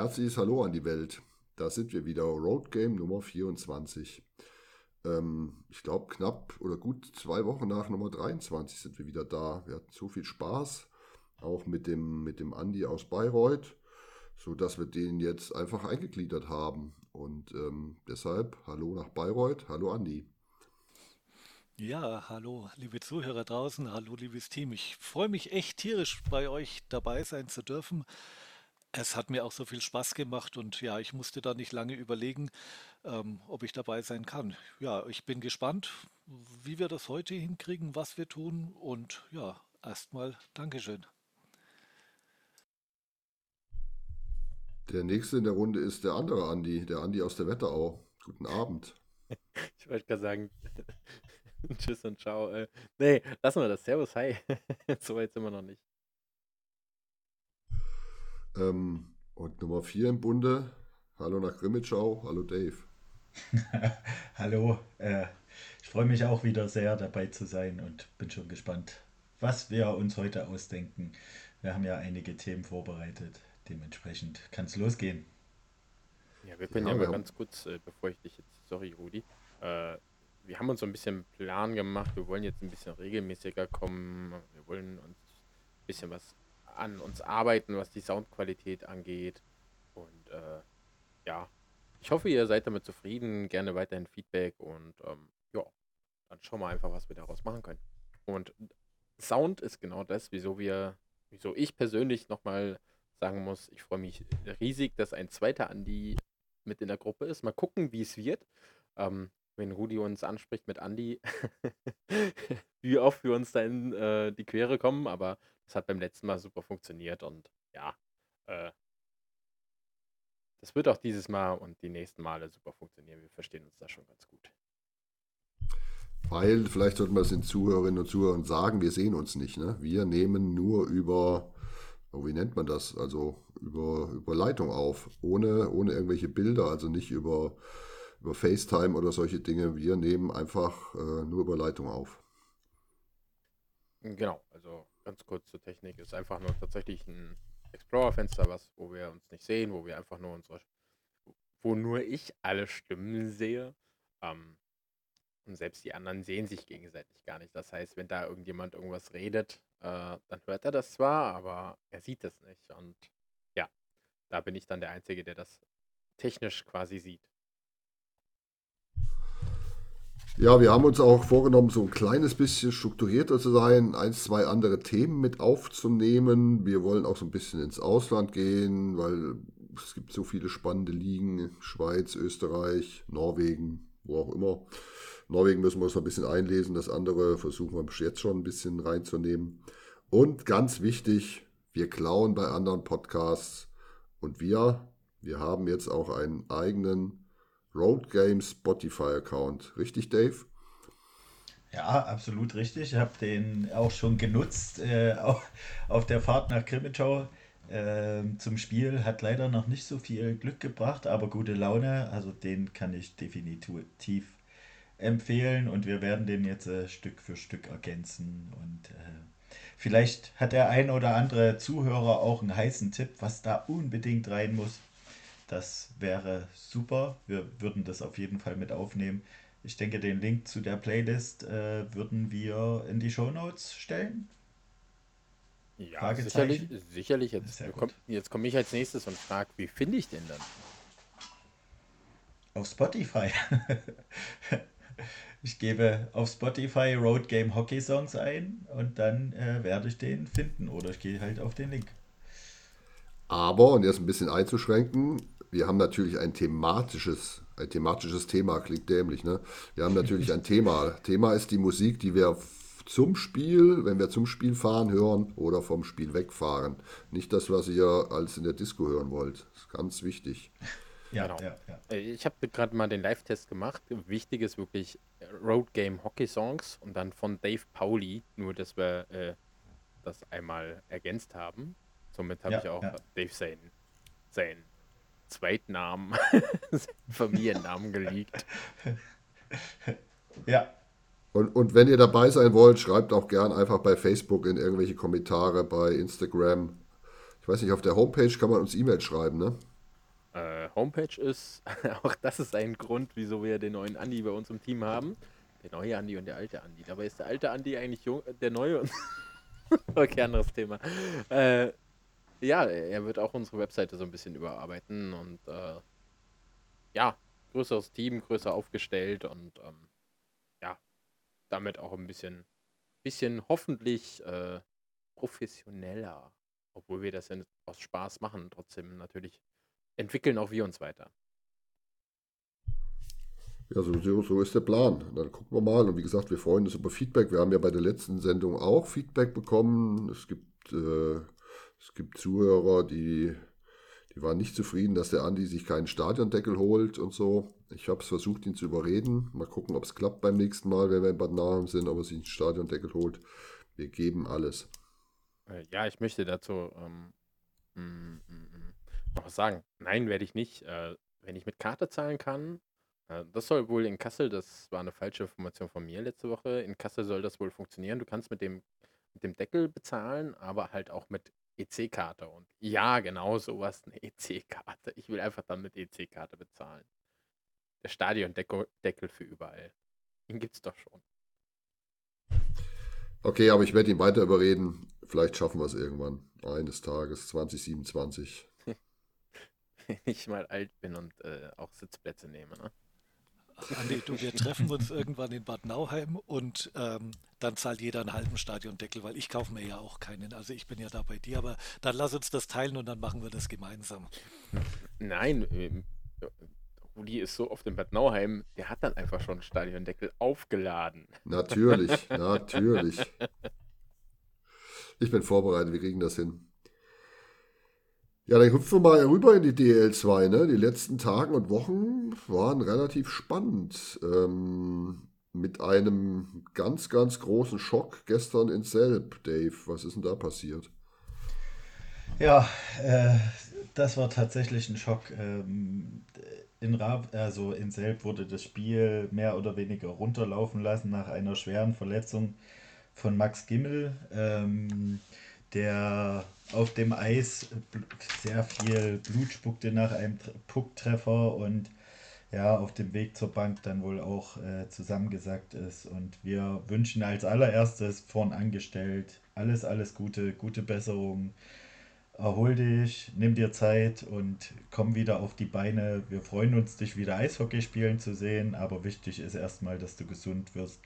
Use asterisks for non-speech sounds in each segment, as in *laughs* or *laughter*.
herzliches Hallo an die Welt. Da sind wir wieder, Road Game Nummer 24. Ähm, ich glaube, knapp oder gut zwei Wochen nach Nummer 23 sind wir wieder da. Wir hatten so viel Spaß, auch mit dem, mit dem Andi aus Bayreuth, sodass wir den jetzt einfach eingegliedert haben. Und ähm, deshalb Hallo nach Bayreuth, hallo Andi. Ja, hallo, liebe Zuhörer draußen, hallo, liebes Team. Ich freue mich echt tierisch, bei euch dabei sein zu dürfen. Es hat mir auch so viel Spaß gemacht und ja, ich musste da nicht lange überlegen, ähm, ob ich dabei sein kann. Ja, ich bin gespannt, wie wir das heute hinkriegen, was wir tun und ja, erstmal Dankeschön. Der nächste in der Runde ist der andere Andi, der Andi aus der Wetterau. Guten Abend. *laughs* Ich wollte gerade sagen, *laughs* Tschüss und ciao. Äh, nee, lassen wir das. Servus, hi. *laughs* so weit sind wir noch nicht. Ähm, und Nummer 4 im Bunde. Hallo nach Grimmitschau. Hallo Dave. *laughs* Hallo. Äh, ich freue mich auch wieder sehr dabei zu sein und bin schon gespannt, was wir uns heute ausdenken. Wir haben ja einige Themen vorbereitet. Dementsprechend kann es losgehen. Ja, wir können ja, ja mal ganz kurz, äh, bevor ich dich jetzt, sorry Rudi, äh, wir haben uns so ein bisschen Plan gemacht. Wir wollen jetzt ein bisschen regelmäßiger kommen. Wir wollen uns ein bisschen was an uns arbeiten, was die Soundqualität angeht. Und äh, ja, ich hoffe, ihr seid damit zufrieden. Gerne weiterhin Feedback und ähm, ja, dann schauen wir einfach, was wir daraus machen können. Und Sound ist genau das, wieso wir, wieso ich persönlich nochmal sagen muss, ich freue mich riesig, dass ein zweiter Andi mit in der Gruppe ist. Mal gucken, wie es wird. Ähm, wenn Rudi uns anspricht mit Andi, *laughs* wie oft wir uns da in äh, die Quere kommen, aber das hat beim letzten Mal super funktioniert und ja, äh, das wird auch dieses Mal und die nächsten Male super funktionieren. Wir verstehen uns da schon ganz gut. Weil, vielleicht sollten wir es den Zuhörerinnen und Zuhörern sagen, wir sehen uns nicht. Ne? Wir nehmen nur über, oh, wie nennt man das? Also über, über Leitung auf, ohne, ohne irgendwelche Bilder, also nicht über über FaceTime oder solche Dinge. Wir nehmen einfach äh, nur über Leitung auf. Genau, also ganz kurz zur Technik. Ist einfach nur tatsächlich ein Explorer-Fenster, was, wo wir uns nicht sehen, wo wir einfach nur unsere, wo nur ich alle Stimmen sehe. Ähm, und selbst die anderen sehen sich gegenseitig gar nicht. Das heißt, wenn da irgendjemand irgendwas redet, äh, dann hört er das zwar, aber er sieht es nicht. Und ja, da bin ich dann der Einzige, der das technisch quasi sieht. Ja, wir haben uns auch vorgenommen, so ein kleines bisschen strukturierter zu sein, ein, zwei andere Themen mit aufzunehmen. Wir wollen auch so ein bisschen ins Ausland gehen, weil es gibt so viele spannende Ligen, Schweiz, Österreich, Norwegen, wo auch immer. Norwegen müssen wir uns noch ein bisschen einlesen, das andere versuchen wir jetzt schon ein bisschen reinzunehmen. Und ganz wichtig, wir klauen bei anderen Podcasts und wir, wir haben jetzt auch einen eigenen Road Game Spotify Account. Richtig, Dave? Ja, absolut richtig. Ich habe den auch schon genutzt äh, auf, auf der Fahrt nach Krimitschau äh, zum Spiel. Hat leider noch nicht so viel Glück gebracht, aber gute Laune. Also den kann ich definitiv empfehlen und wir werden den jetzt äh, Stück für Stück ergänzen. Und äh, vielleicht hat der ein oder andere Zuhörer auch einen heißen Tipp, was da unbedingt rein muss. Das wäre super. Wir würden das auf jeden Fall mit aufnehmen. Ich denke, den Link zu der Playlist äh, würden wir in die Show Notes stellen. Ja, sicherlich. sicherlich. Jetzt, komm, jetzt komme ich als nächstes und frage, wie finde ich den dann? Auf Spotify. *laughs* ich gebe auf Spotify Road Game Hockey Songs ein und dann äh, werde ich den finden oder ich gehe halt auf den Link. Aber, und jetzt ein bisschen einzuschränken, wir haben natürlich ein thematisches, ein thematisches Thema, klingt dämlich, ne? Wir haben natürlich ein Thema. *laughs* Thema ist die Musik, die wir zum Spiel, wenn wir zum Spiel fahren, hören oder vom Spiel wegfahren. Nicht das, was ihr als in der Disco hören wollt. Das ist ganz wichtig. Ja, genau. Ja, ja. Äh, ich habe gerade mal den Live-Test gemacht. Wichtig ist wirklich Road Game Hockey Songs und dann von Dave Pauli, nur dass wir äh, das einmal ergänzt haben. Somit habe ja, ich auch Dave sein, sein Zweitnamen, *laughs* Familiennamen geleakt. *laughs* Ja. Und, und wenn ihr dabei sein wollt, schreibt auch gern einfach bei Facebook in irgendwelche Kommentare, bei Instagram. Ich weiß nicht, auf der Homepage kann man uns E-Mails schreiben, ne? Homepage ist. *laughs* auch das ist ein Grund, wieso wir den neuen Andi bei uns im Team haben. Der neue Andi und der alte Andi. Dabei ist der alte Andi eigentlich jung, der neue und okay, anderes Thema. Äh, ja, er wird auch unsere Webseite so ein bisschen überarbeiten und äh, ja, größeres Team, größer aufgestellt und ähm, ja, damit auch ein bisschen, bisschen hoffentlich äh, professioneller, obwohl wir das ja aus Spaß machen, trotzdem natürlich entwickeln auch wir uns weiter. Ja, so, so ist der Plan. Dann gucken wir mal. Und wie gesagt, wir freuen uns über Feedback. Wir haben ja bei der letzten Sendung auch Feedback bekommen. Es gibt, äh, es gibt Zuhörer, die, die waren nicht zufrieden, dass der Andi sich keinen Stadiondeckel holt und so. Ich habe es versucht, ihn zu überreden. Mal gucken, ob es klappt beim nächsten Mal, wenn wir in Bad Nahem sind, ob er sich einen Stadiondeckel holt. Wir geben alles. Äh, ja, ich möchte dazu ähm, mm, mm, mm, noch was sagen. Nein, werde ich nicht. Äh, wenn ich mit Karte zahlen kann, äh, das soll wohl in Kassel, das war eine falsche Information von mir letzte Woche, in Kassel soll das wohl funktionieren. Du kannst mit dem, mit dem Deckel bezahlen, aber halt auch mit EC-Karte. Und ja, genau sowas, eine EC-Karte. Ich will einfach dann mit EC-Karte bezahlen. Der Stadiondeckel für überall. Den gibt es doch schon. Okay, aber ich werde ihn weiter überreden. Vielleicht schaffen wir es irgendwann. Eines Tages, 2027. *laughs* Wenn ich mal alt bin und äh, auch Sitzplätze nehme, ne? Andi, du, wir treffen uns irgendwann in Bad Nauheim und ähm, dann zahlt jeder einen halben Stadiondeckel, weil ich kaufe mir ja auch keinen. Also ich bin ja da bei dir, aber dann lass uns das teilen und dann machen wir das gemeinsam. Nein, ähm, Rudi ist so oft in Bad Nauheim, der hat dann einfach schon einen Stadiondeckel aufgeladen. Natürlich, *laughs* natürlich. Ich bin vorbereitet, wir kriegen das hin. Ja, dann hüpfen wir mal rüber in die DL2. Ne? Die letzten Tage und Wochen waren relativ spannend. Ähm, mit einem ganz, ganz großen Schock gestern in Selb. Dave, was ist denn da passiert? Ja, äh, das war tatsächlich ein Schock. Ähm, in, Rab also in Selb wurde das Spiel mehr oder weniger runterlaufen lassen nach einer schweren Verletzung von Max Gimmel. Ähm, der auf dem Eis sehr viel Blut spuckte nach einem Pucktreffer und ja, auf dem Weg zur Bank dann wohl auch äh, zusammengesackt ist. Und wir wünschen als allererstes vorn angestellt alles, alles Gute, gute Besserung. Erhol dich, nimm dir Zeit und komm wieder auf die Beine. Wir freuen uns, dich wieder Eishockey spielen zu sehen, aber wichtig ist erstmal, dass du gesund wirst.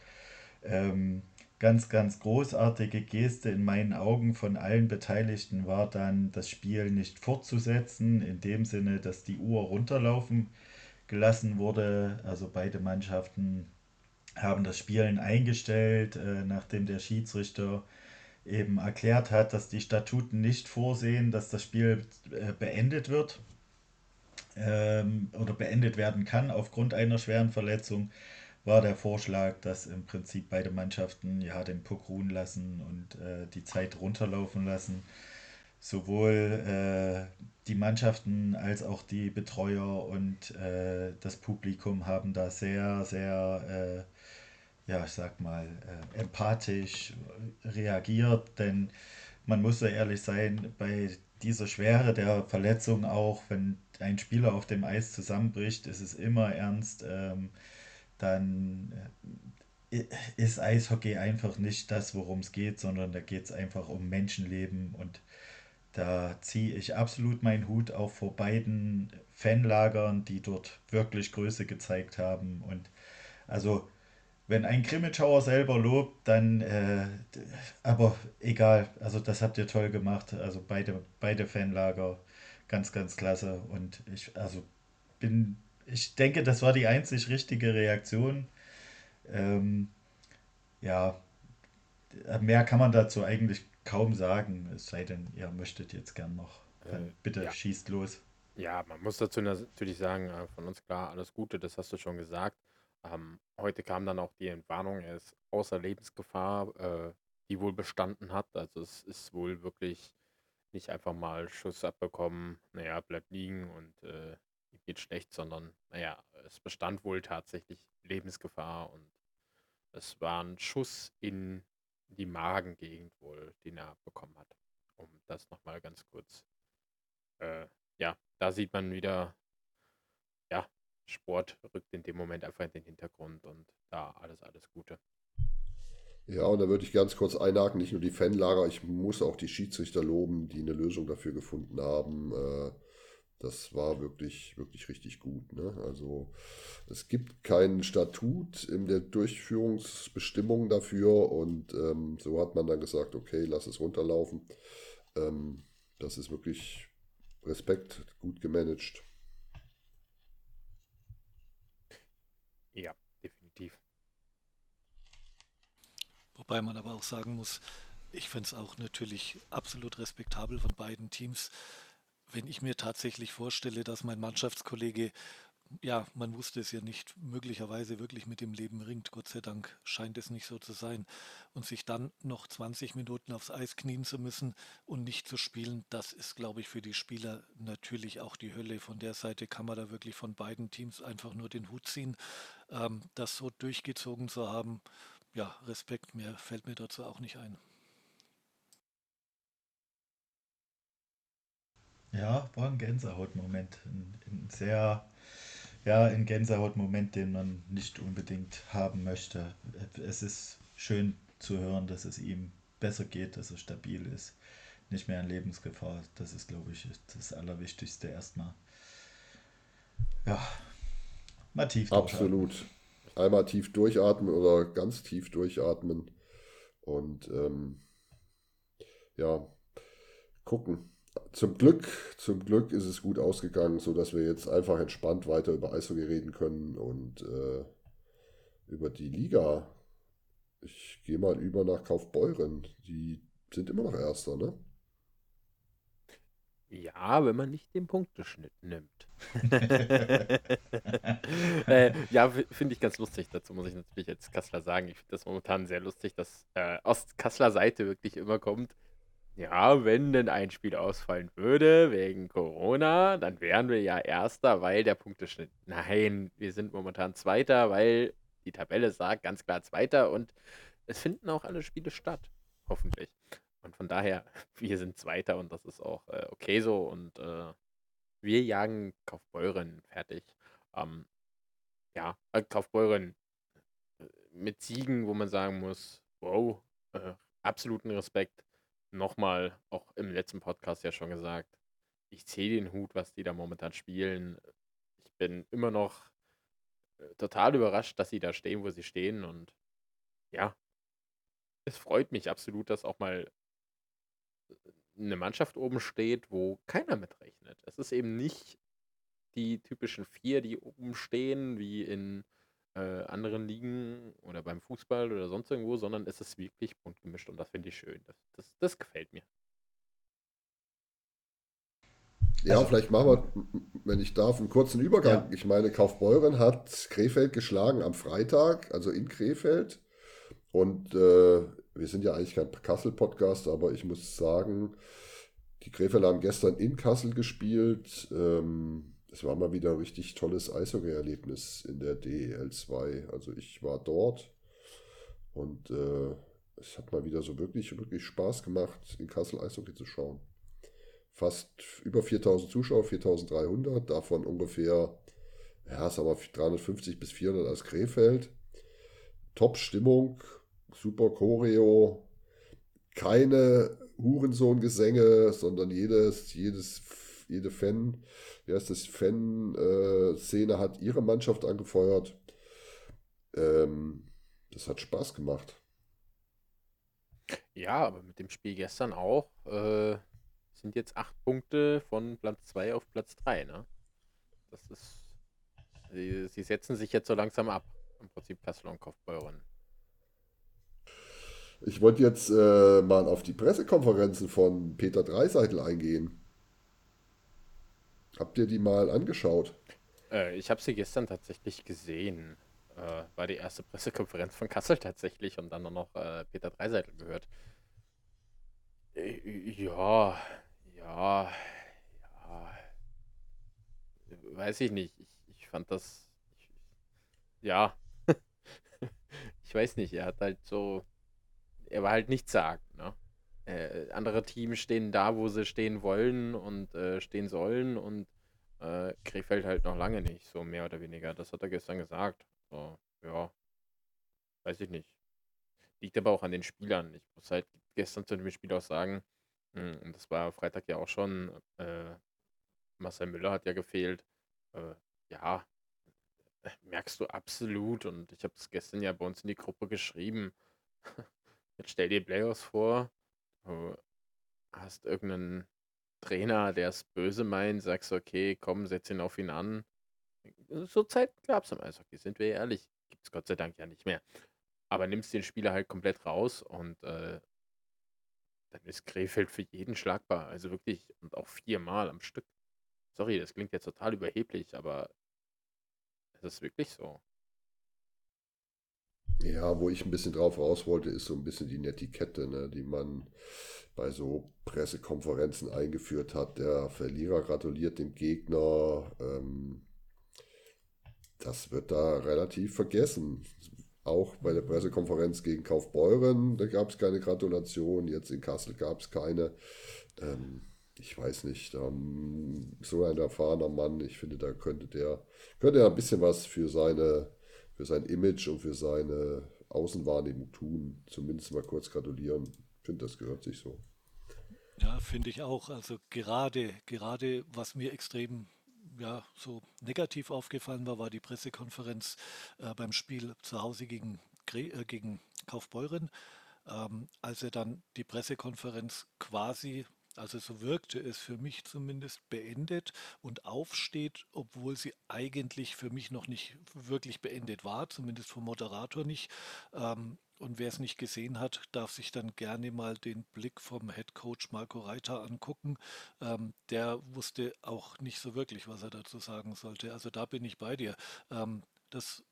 Ähm, ganz, ganz großartige Geste in meinen Augen von allen Beteiligten war dann, das Spiel nicht fortzusetzen, in dem Sinne, dass die Uhr runterlaufen gelassen wurde. Also beide Mannschaften haben das Spielen eingestellt, äh, nachdem der Schiedsrichter eben erklärt hat, dass die Statuten nicht vorsehen, dass das Spiel äh, beendet wird ähm, oder beendet werden kann aufgrund einer schweren Verletzung war der Vorschlag, dass im Prinzip beide Mannschaften ja den Puck ruhen lassen und äh, die Zeit runterlaufen lassen. Sowohl äh, die Mannschaften als auch die Betreuer und äh, das Publikum haben da sehr, sehr, äh, ja, ich sag mal, äh, empathisch reagiert, denn man muss ja ehrlich sein, bei dieser Schwere der Verletzung auch, wenn ein Spieler auf dem Eis zusammenbricht, ist es immer ernst. Ähm, dann äh, ist Eishockey einfach nicht das, worum es geht, sondern da geht es einfach um Menschenleben und da ziehe ich absolut meinen Hut auch vor beiden Fanlagern, die dort wirklich Größe gezeigt haben. Und also, wenn ein Krimitschauer selber lobt, dann, äh, aber egal, also das habt ihr toll gemacht. Also beide, beide Fanlager, ganz, ganz klasse. Und ich, also bin ich denke, das war die einzig richtige Reaktion. Ähm, ja, mehr kann man dazu eigentlich kaum sagen, es sei denn, ihr möchtet jetzt gern noch. Dann äh, bitte ja. schießt los. Ja, man muss dazu natürlich sagen, äh, von uns klar, alles Gute, das hast du schon gesagt. Ähm, heute kam dann auch die Entwarnung, er ist außer Lebensgefahr, äh, die wohl bestanden hat. Also es ist wohl wirklich nicht einfach mal Schuss abbekommen, naja, bleibt liegen und äh, geht schlecht, sondern naja, es bestand wohl tatsächlich Lebensgefahr und es war ein Schuss in die Magengegend wohl, den er bekommen hat. Um das nochmal ganz kurz. Äh, ja, da sieht man wieder, Sport rückt in dem Moment einfach in den Hintergrund und da alles, alles Gute. Ja, und da würde ich ganz kurz einhaken, nicht nur die Fanlager, ich muss auch die Schiedsrichter loben, die eine Lösung dafür gefunden haben. Äh, das war wirklich, wirklich richtig gut. Ne? Also es gibt kein Statut in der Durchführungsbestimmung dafür und ähm, so hat man dann gesagt, okay, lass es runterlaufen. Ähm, das ist wirklich Respekt, gut gemanagt. Ja, definitiv. Wobei man aber auch sagen muss, ich finde es auch natürlich absolut respektabel von beiden Teams, wenn ich mir tatsächlich vorstelle, dass mein Mannschaftskollege, ja, man wusste es ja nicht, möglicherweise wirklich mit dem Leben ringt, Gott sei Dank scheint es nicht so zu sein, und sich dann noch 20 Minuten aufs Eis knien zu müssen und nicht zu spielen, das ist, glaube ich, für die Spieler natürlich auch die Hölle. Von der Seite kann man da wirklich von beiden Teams einfach nur den Hut ziehen. Ähm, das so durchgezogen zu haben, ja, Respekt, mehr fällt mir dazu auch nicht ein. Ja, war ein Gänsehautmoment. Ein, ein sehr, ja, ein Gänsehautmoment, den man nicht unbedingt haben möchte. Es ist schön zu hören, dass es ihm besser geht, dass er stabil ist, nicht mehr in Lebensgefahr. Das ist, glaube ich, das Allerwichtigste erstmal. Ja, mal tief Absolut. Einmal tief durchatmen oder ganz tief durchatmen und ähm, ja, gucken zum Glück, zum Glück ist es gut ausgegangen, sodass wir jetzt einfach entspannt weiter über Eishockey reden können und äh, über die Liga. Ich gehe mal über nach Kaufbeuren. Die sind immer noch Erster, ne? Ja, wenn man nicht den Punkteschnitt nimmt. *laughs* *laughs* äh, ja, finde ich ganz lustig. Dazu muss ich natürlich als Kassler sagen, ich finde das momentan sehr lustig, dass äh, aus Kassler Seite wirklich immer kommt, ja, wenn denn ein Spiel ausfallen würde wegen Corona, dann wären wir ja Erster, weil der Punkteschnitt. Nein, wir sind momentan Zweiter, weil die Tabelle sagt ganz klar Zweiter und es finden auch alle Spiele statt. Hoffentlich. Und von daher, *laughs* wir sind Zweiter und das ist auch äh, okay so und äh, wir jagen Kaufbeuren fertig. Ähm, ja, äh, Kaufbeuren äh, mit Siegen, wo man sagen muss, wow, äh, absoluten Respekt nochmal, auch im letzten Podcast ja schon gesagt, ich zähle den Hut, was die da momentan spielen. Ich bin immer noch äh, total überrascht, dass sie da stehen, wo sie stehen. Und ja, es freut mich absolut, dass auch mal äh, eine Mannschaft oben steht, wo keiner mitrechnet. Es ist eben nicht die typischen vier, die oben stehen, wie in äh, anderen Ligen oder beim Fußball oder sonst irgendwo, sondern es ist wirklich bunt gemischt und das finde ich schön. Das, das, das gefällt mir. Ja, also, vielleicht machen wir, wenn ich darf, einen kurzen Übergang. Ja. Ich meine, Kaufbeuren hat Krefeld geschlagen am Freitag, also in Krefeld. Und äh, wir sind ja eigentlich kein Kassel-Podcast, aber ich muss sagen, die Krefeld haben gestern in Kassel gespielt. Ähm, es war mal wieder ein richtig tolles Eishockey-Erlebnis in der DEL 2. Also ich war dort und äh, es hat mal wieder so wirklich, wirklich Spaß gemacht, in Kassel Eishockey zu schauen. Fast über 4000 Zuschauer, 4300, davon ungefähr, ja, sagen wir 350 bis 400 aus Krefeld. Top-Stimmung, super Choreo, keine Hurensohn-Gesänge, sondern jedes, jedes, jede Fan wie heißt das, Fan-Szene hat ihre Mannschaft angefeuert. Ähm, das hat Spaß gemacht. Ja, aber mit dem Spiel gestern auch äh, sind jetzt acht Punkte von Platz 2 auf Platz 3. Ne? Das ist. Sie, sie, setzen sich jetzt so langsam ab. Im Prinzip Kassel und Kaufbeuren. Ich wollte jetzt äh, mal auf die Pressekonferenzen von Peter Dreiseitel eingehen. Habt ihr die mal angeschaut? Äh, ich habe sie gestern tatsächlich gesehen. Äh, war die erste Pressekonferenz von Kassel tatsächlich und dann noch äh, Peter Dreiseitel gehört. Äh, ja, ja, ja. Weiß ich nicht. Ich, ich fand das. Ich, ja. *laughs* ich weiß nicht. Er hat halt so. Er war halt nichts sagen, ne? Äh, andere Teams stehen da, wo sie stehen wollen und äh, stehen sollen und äh, äh, Krefeld halt noch lange nicht, so mehr oder weniger. Das hat er gestern gesagt. So, ja, weiß ich nicht. Liegt aber auch an den Spielern. Ich muss halt gestern zu dem Spiel auch sagen, hm, und das war Freitag ja auch schon, äh, Marcel Müller hat ja gefehlt. Äh, ja, merkst du absolut. Und ich habe es gestern ja bei uns in die Gruppe geschrieben. *laughs* Jetzt stell dir Playoffs vor, du hast irgendeinen Trainer, der es böse meint, sagst okay, komm, setz ihn auf ihn an. So Zeit gab es am Eishockey, sind wir ehrlich. Gibt es Gott sei Dank ja nicht mehr. Aber nimmst den Spieler halt komplett raus und äh, dann ist Krefeld für jeden schlagbar. Also wirklich, und auch viermal am Stück. Sorry, das klingt jetzt total überheblich, aber es ist wirklich so. Ja, wo ich ein bisschen drauf raus wollte, ist so ein bisschen die Netiquette, ne, die man bei so Pressekonferenzen eingeführt hat. Der Verlierer gratuliert dem Gegner. Ähm, das wird da relativ vergessen. Auch bei der Pressekonferenz gegen Kaufbeuren, da gab es keine Gratulation. Jetzt in Kassel gab es keine. Ähm, ich weiß nicht, ähm, so ein erfahrener Mann, ich finde, da könnte der, könnte er ein bisschen was für seine, für sein Image und für seine Außenwahrnehmung tun. Zumindest mal kurz gratulieren. Ich finde, das gehört sich so. Ja, finde ich auch. Also gerade, gerade was mir extrem ja, so negativ aufgefallen war, war die Pressekonferenz äh, beim Spiel zu Hause gegen, äh, gegen Kaufbeuren, ähm, als er dann die Pressekonferenz quasi also so wirkte es für mich zumindest beendet und aufsteht, obwohl sie eigentlich für mich noch nicht wirklich beendet war, zumindest vom Moderator nicht. Ähm, und wer es nicht gesehen hat, darf sich dann gerne mal den Blick vom Head Coach Marco Reiter angucken. Ähm, der wusste auch nicht so wirklich, was er dazu sagen sollte. Also da bin ich bei dir. Ähm, das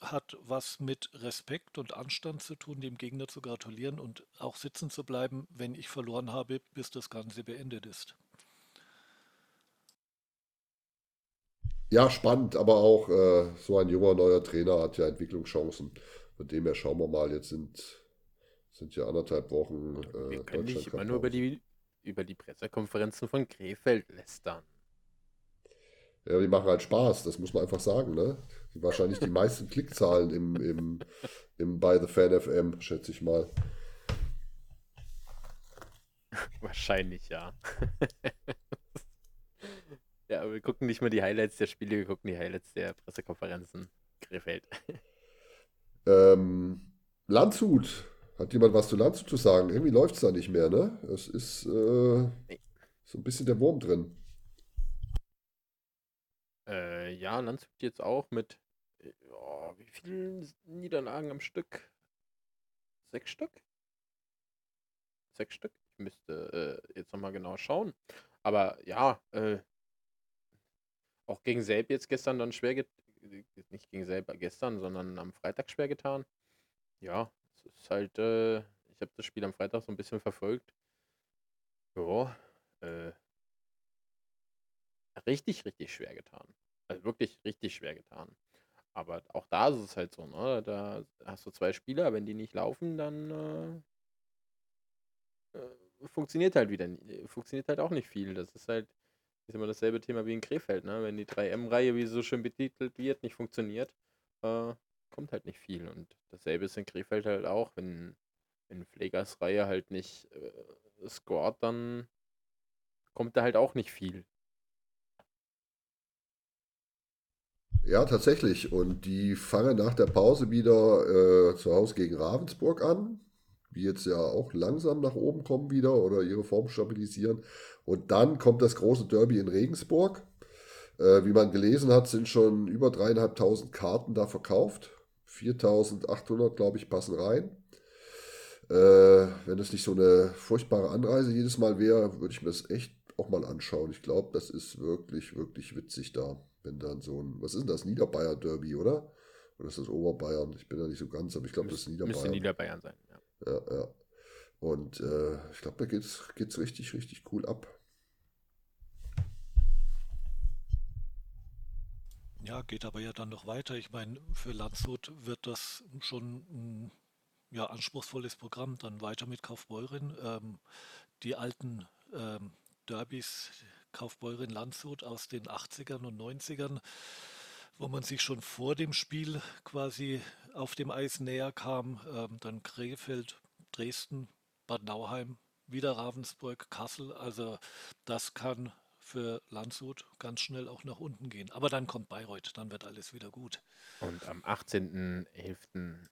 hat was mit Respekt und Anstand zu tun, dem Gegner zu gratulieren und auch sitzen zu bleiben, wenn ich verloren habe, bis das Ganze beendet ist. Ja, spannend, aber auch äh, so ein junger neuer Trainer hat ja Entwicklungschancen. Von dem her schauen wir mal, jetzt sind, sind ja anderthalb Wochen. Äh, wir können nicht immer nur über die, über die Pressekonferenzen von Krefeld lästern. Ja, die machen halt Spaß, das muss man einfach sagen, ne? Wahrscheinlich die meisten Klickzahlen im, im, im bei The Fan FM, schätze ich mal. *laughs* Wahrscheinlich, ja. *laughs* ja, aber wir gucken nicht mal die Highlights der Spiele, wir gucken die Highlights der Pressekonferenzen. Krefeld. *laughs* Ähm, Landshut. Hat jemand was zu Landshut zu sagen? Irgendwie läuft es da nicht mehr, ne? Es ist äh, so ein bisschen der Wurm drin. Äh, ja, Landshut jetzt auch mit oh, wie vielen Niederlagen am Stück? Sechs Stück? Sechs Stück? Ich müsste äh, jetzt nochmal genau schauen. Aber ja, äh, auch gegen Selb jetzt gestern dann schwer getan. Nicht gegen Selb gestern, sondern am Freitag schwer getan. Ja, es ist halt, äh, ich habe das Spiel am Freitag so ein bisschen verfolgt. Ja, äh, richtig, richtig schwer getan. Also wirklich richtig schwer getan. Aber auch da ist es halt so, ne? Da hast du zwei Spieler, wenn die nicht laufen, dann äh, äh, funktioniert halt wieder, funktioniert halt auch nicht viel. Das ist halt, ist immer dasselbe Thema wie in Krefeld, ne? Wenn die 3M-Reihe, wie sie so schön betitelt wird, nicht funktioniert, äh, kommt halt nicht viel. Und dasselbe ist in Krefeld halt auch, wenn, wenn Pflegers Reihe halt nicht äh, scored, dann kommt da halt auch nicht viel. Ja, tatsächlich. Und die fangen nach der Pause wieder äh, zu Hause gegen Ravensburg an, die jetzt ja auch langsam nach oben kommen wieder oder ihre Form stabilisieren. Und dann kommt das große Derby in Regensburg. Äh, wie man gelesen hat, sind schon über dreieinhalbtausend Karten da verkauft. 4800, glaube ich, passen rein. Äh, wenn es nicht so eine furchtbare Anreise jedes Mal wäre, würde ich mir das echt auch mal anschauen. Ich glaube, das ist wirklich, wirklich witzig da. Wenn dann so ein, was ist denn das, Niederbayer Derby, oder? Oder ist das Oberbayern? Ich bin da nicht so ganz, aber ich glaube, das ist Niederbayern. Müsste Niederbayern sein, ja. Ja, ja. Und äh, ich glaube, da geht es richtig, richtig cool ab. Ja, geht aber ja dann noch weiter. Ich meine, für Landshut wird das schon ein ja, anspruchsvolles Programm. Dann weiter mit Kaufbeuren. Ähm, die alten ähm, Derbys Kaufbeuren Landshut aus den 80ern und 90ern, wo man sich schon vor dem Spiel quasi auf dem Eis näher kam. Ähm, dann Krefeld, Dresden, Bad Nauheim, wieder Ravensburg, Kassel. Also das kann für Landshut ganz schnell auch nach unten gehen. Aber dann kommt Bayreuth, dann wird alles wieder gut. Und am 18.11.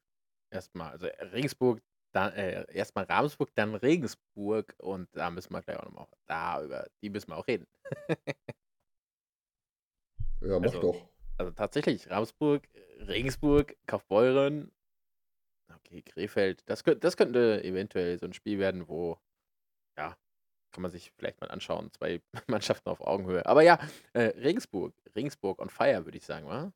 erstmal, also Regensburg, dann äh, erstmal Ravensburg, dann Regensburg und da müssen wir gleich auch nochmal, da über die müssen wir auch reden. *laughs* ja, mach also, doch. Also tatsächlich, Ravensburg, Regensburg, Kaufbeuren, okay, Krefeld, das, das könnte eventuell so ein Spiel werden, wo, ja, kann man sich vielleicht mal anschauen, zwei *laughs* Mannschaften auf Augenhöhe. Aber ja, äh, Regensburg, Regensburg on fire, würde ich sagen, wa?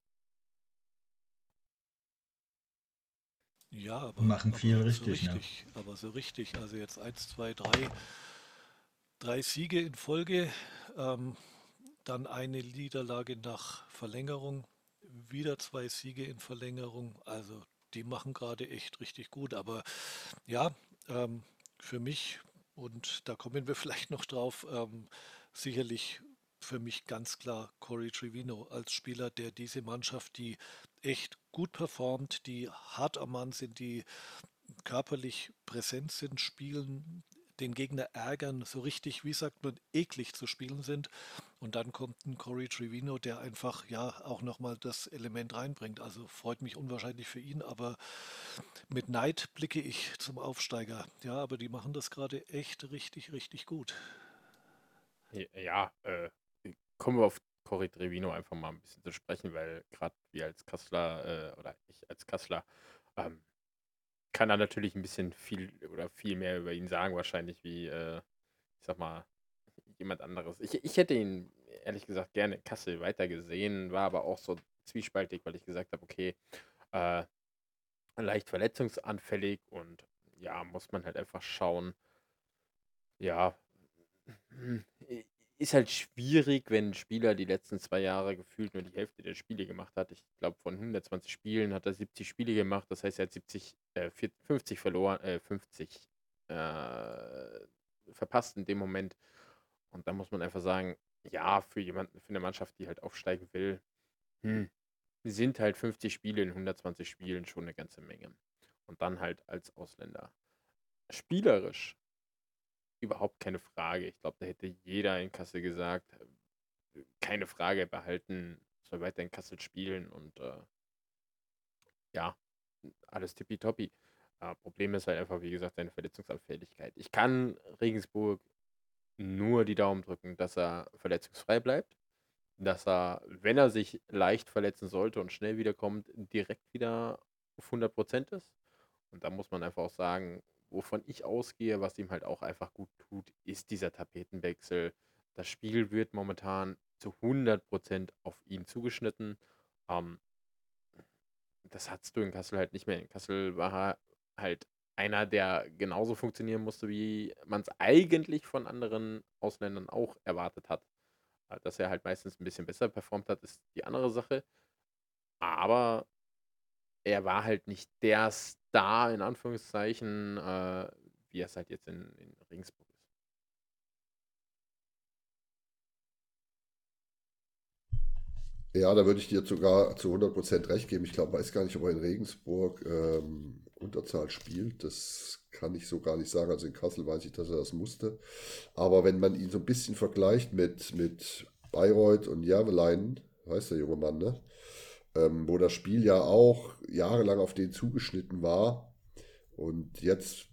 Ja, aber, machen viel aber richtig, so richtig, ne? aber so richtig. Also jetzt eins, zwei, drei, drei Siege in Folge, ähm, dann eine Niederlage nach Verlängerung, wieder zwei Siege in Verlängerung. Also die machen gerade echt richtig gut. Aber ja, ähm, für mich, und da kommen wir *laughs* vielleicht noch drauf, ähm, sicherlich für mich ganz klar Corey Trevino als Spieler, der diese Mannschaft, die echt gut performt, die hart am Mann sind, die körperlich präsent sind, spielen, den Gegner ärgern, so richtig, wie sagt man, eklig zu spielen sind. Und dann kommt ein Corey Trevino, der einfach ja auch nochmal das Element reinbringt. Also freut mich unwahrscheinlich für ihn, aber mit Neid blicke ich zum Aufsteiger. Ja, aber die machen das gerade echt richtig, richtig gut. Ja, äh, kommen wir auf Corey Trevino einfach mal ein bisschen zu sprechen, weil gerade wir als Kassler äh, oder ich als Kassler ähm, kann er natürlich ein bisschen viel oder viel mehr über ihn sagen, wahrscheinlich wie, äh, ich sag mal, jemand anderes. Ich, ich hätte ihn ehrlich gesagt gerne Kassel weiter gesehen, war aber auch so zwiespaltig, weil ich gesagt habe, okay, äh, leicht verletzungsanfällig und ja, muss man halt einfach schauen. Ja, ist halt schwierig, wenn ein Spieler die letzten zwei Jahre gefühlt nur die Hälfte der Spiele gemacht hat. Ich glaube, von 120 Spielen hat er 70 Spiele gemacht. Das heißt, er hat 70, äh, 50 verloren, äh, 50 äh, verpasst in dem Moment. Und da muss man einfach sagen, ja, für jemanden, für eine Mannschaft, die halt aufsteigen will, hm, sind halt 50 Spiele in 120 Spielen schon eine ganze Menge. Und dann halt als Ausländer. Spielerisch überhaupt keine Frage. Ich glaube, da hätte jeder in Kassel gesagt, äh, keine Frage, behalten, soll weiter in Kassel spielen und äh, ja, alles tippitoppi. Äh, Problem ist halt einfach, wie gesagt, seine Verletzungsanfälligkeit. Ich kann Regensburg nur die Daumen drücken, dass er verletzungsfrei bleibt, dass er, wenn er sich leicht verletzen sollte und schnell wiederkommt, direkt wieder auf 100% ist. Und da muss man einfach auch sagen, wovon ich ausgehe, was ihm halt auch einfach gut tut, ist dieser Tapetenwechsel. Das Spiel wird momentan zu 100% auf ihn zugeschnitten. Ähm, das hattest du in Kassel halt nicht mehr. In Kassel war er halt einer, der genauso funktionieren musste, wie man es eigentlich von anderen Ausländern auch erwartet hat. Äh, dass er halt meistens ein bisschen besser performt hat, ist die andere Sache. Aber er war halt nicht der Star, in Anführungszeichen, äh, wie er es halt jetzt in, in Regensburg ist. Ja, da würde ich dir sogar zu 100% recht geben. Ich glaube, weiß gar nicht, ob er in Regensburg ähm, Unterzahl spielt. Das kann ich so gar nicht sagen. Also in Kassel weiß ich, dass er das musste. Aber wenn man ihn so ein bisschen vergleicht mit, mit Bayreuth und Järvelein, weiß der junge Mann, ne? Ähm, wo das Spiel ja auch jahrelang auf den zugeschnitten war. Und jetzt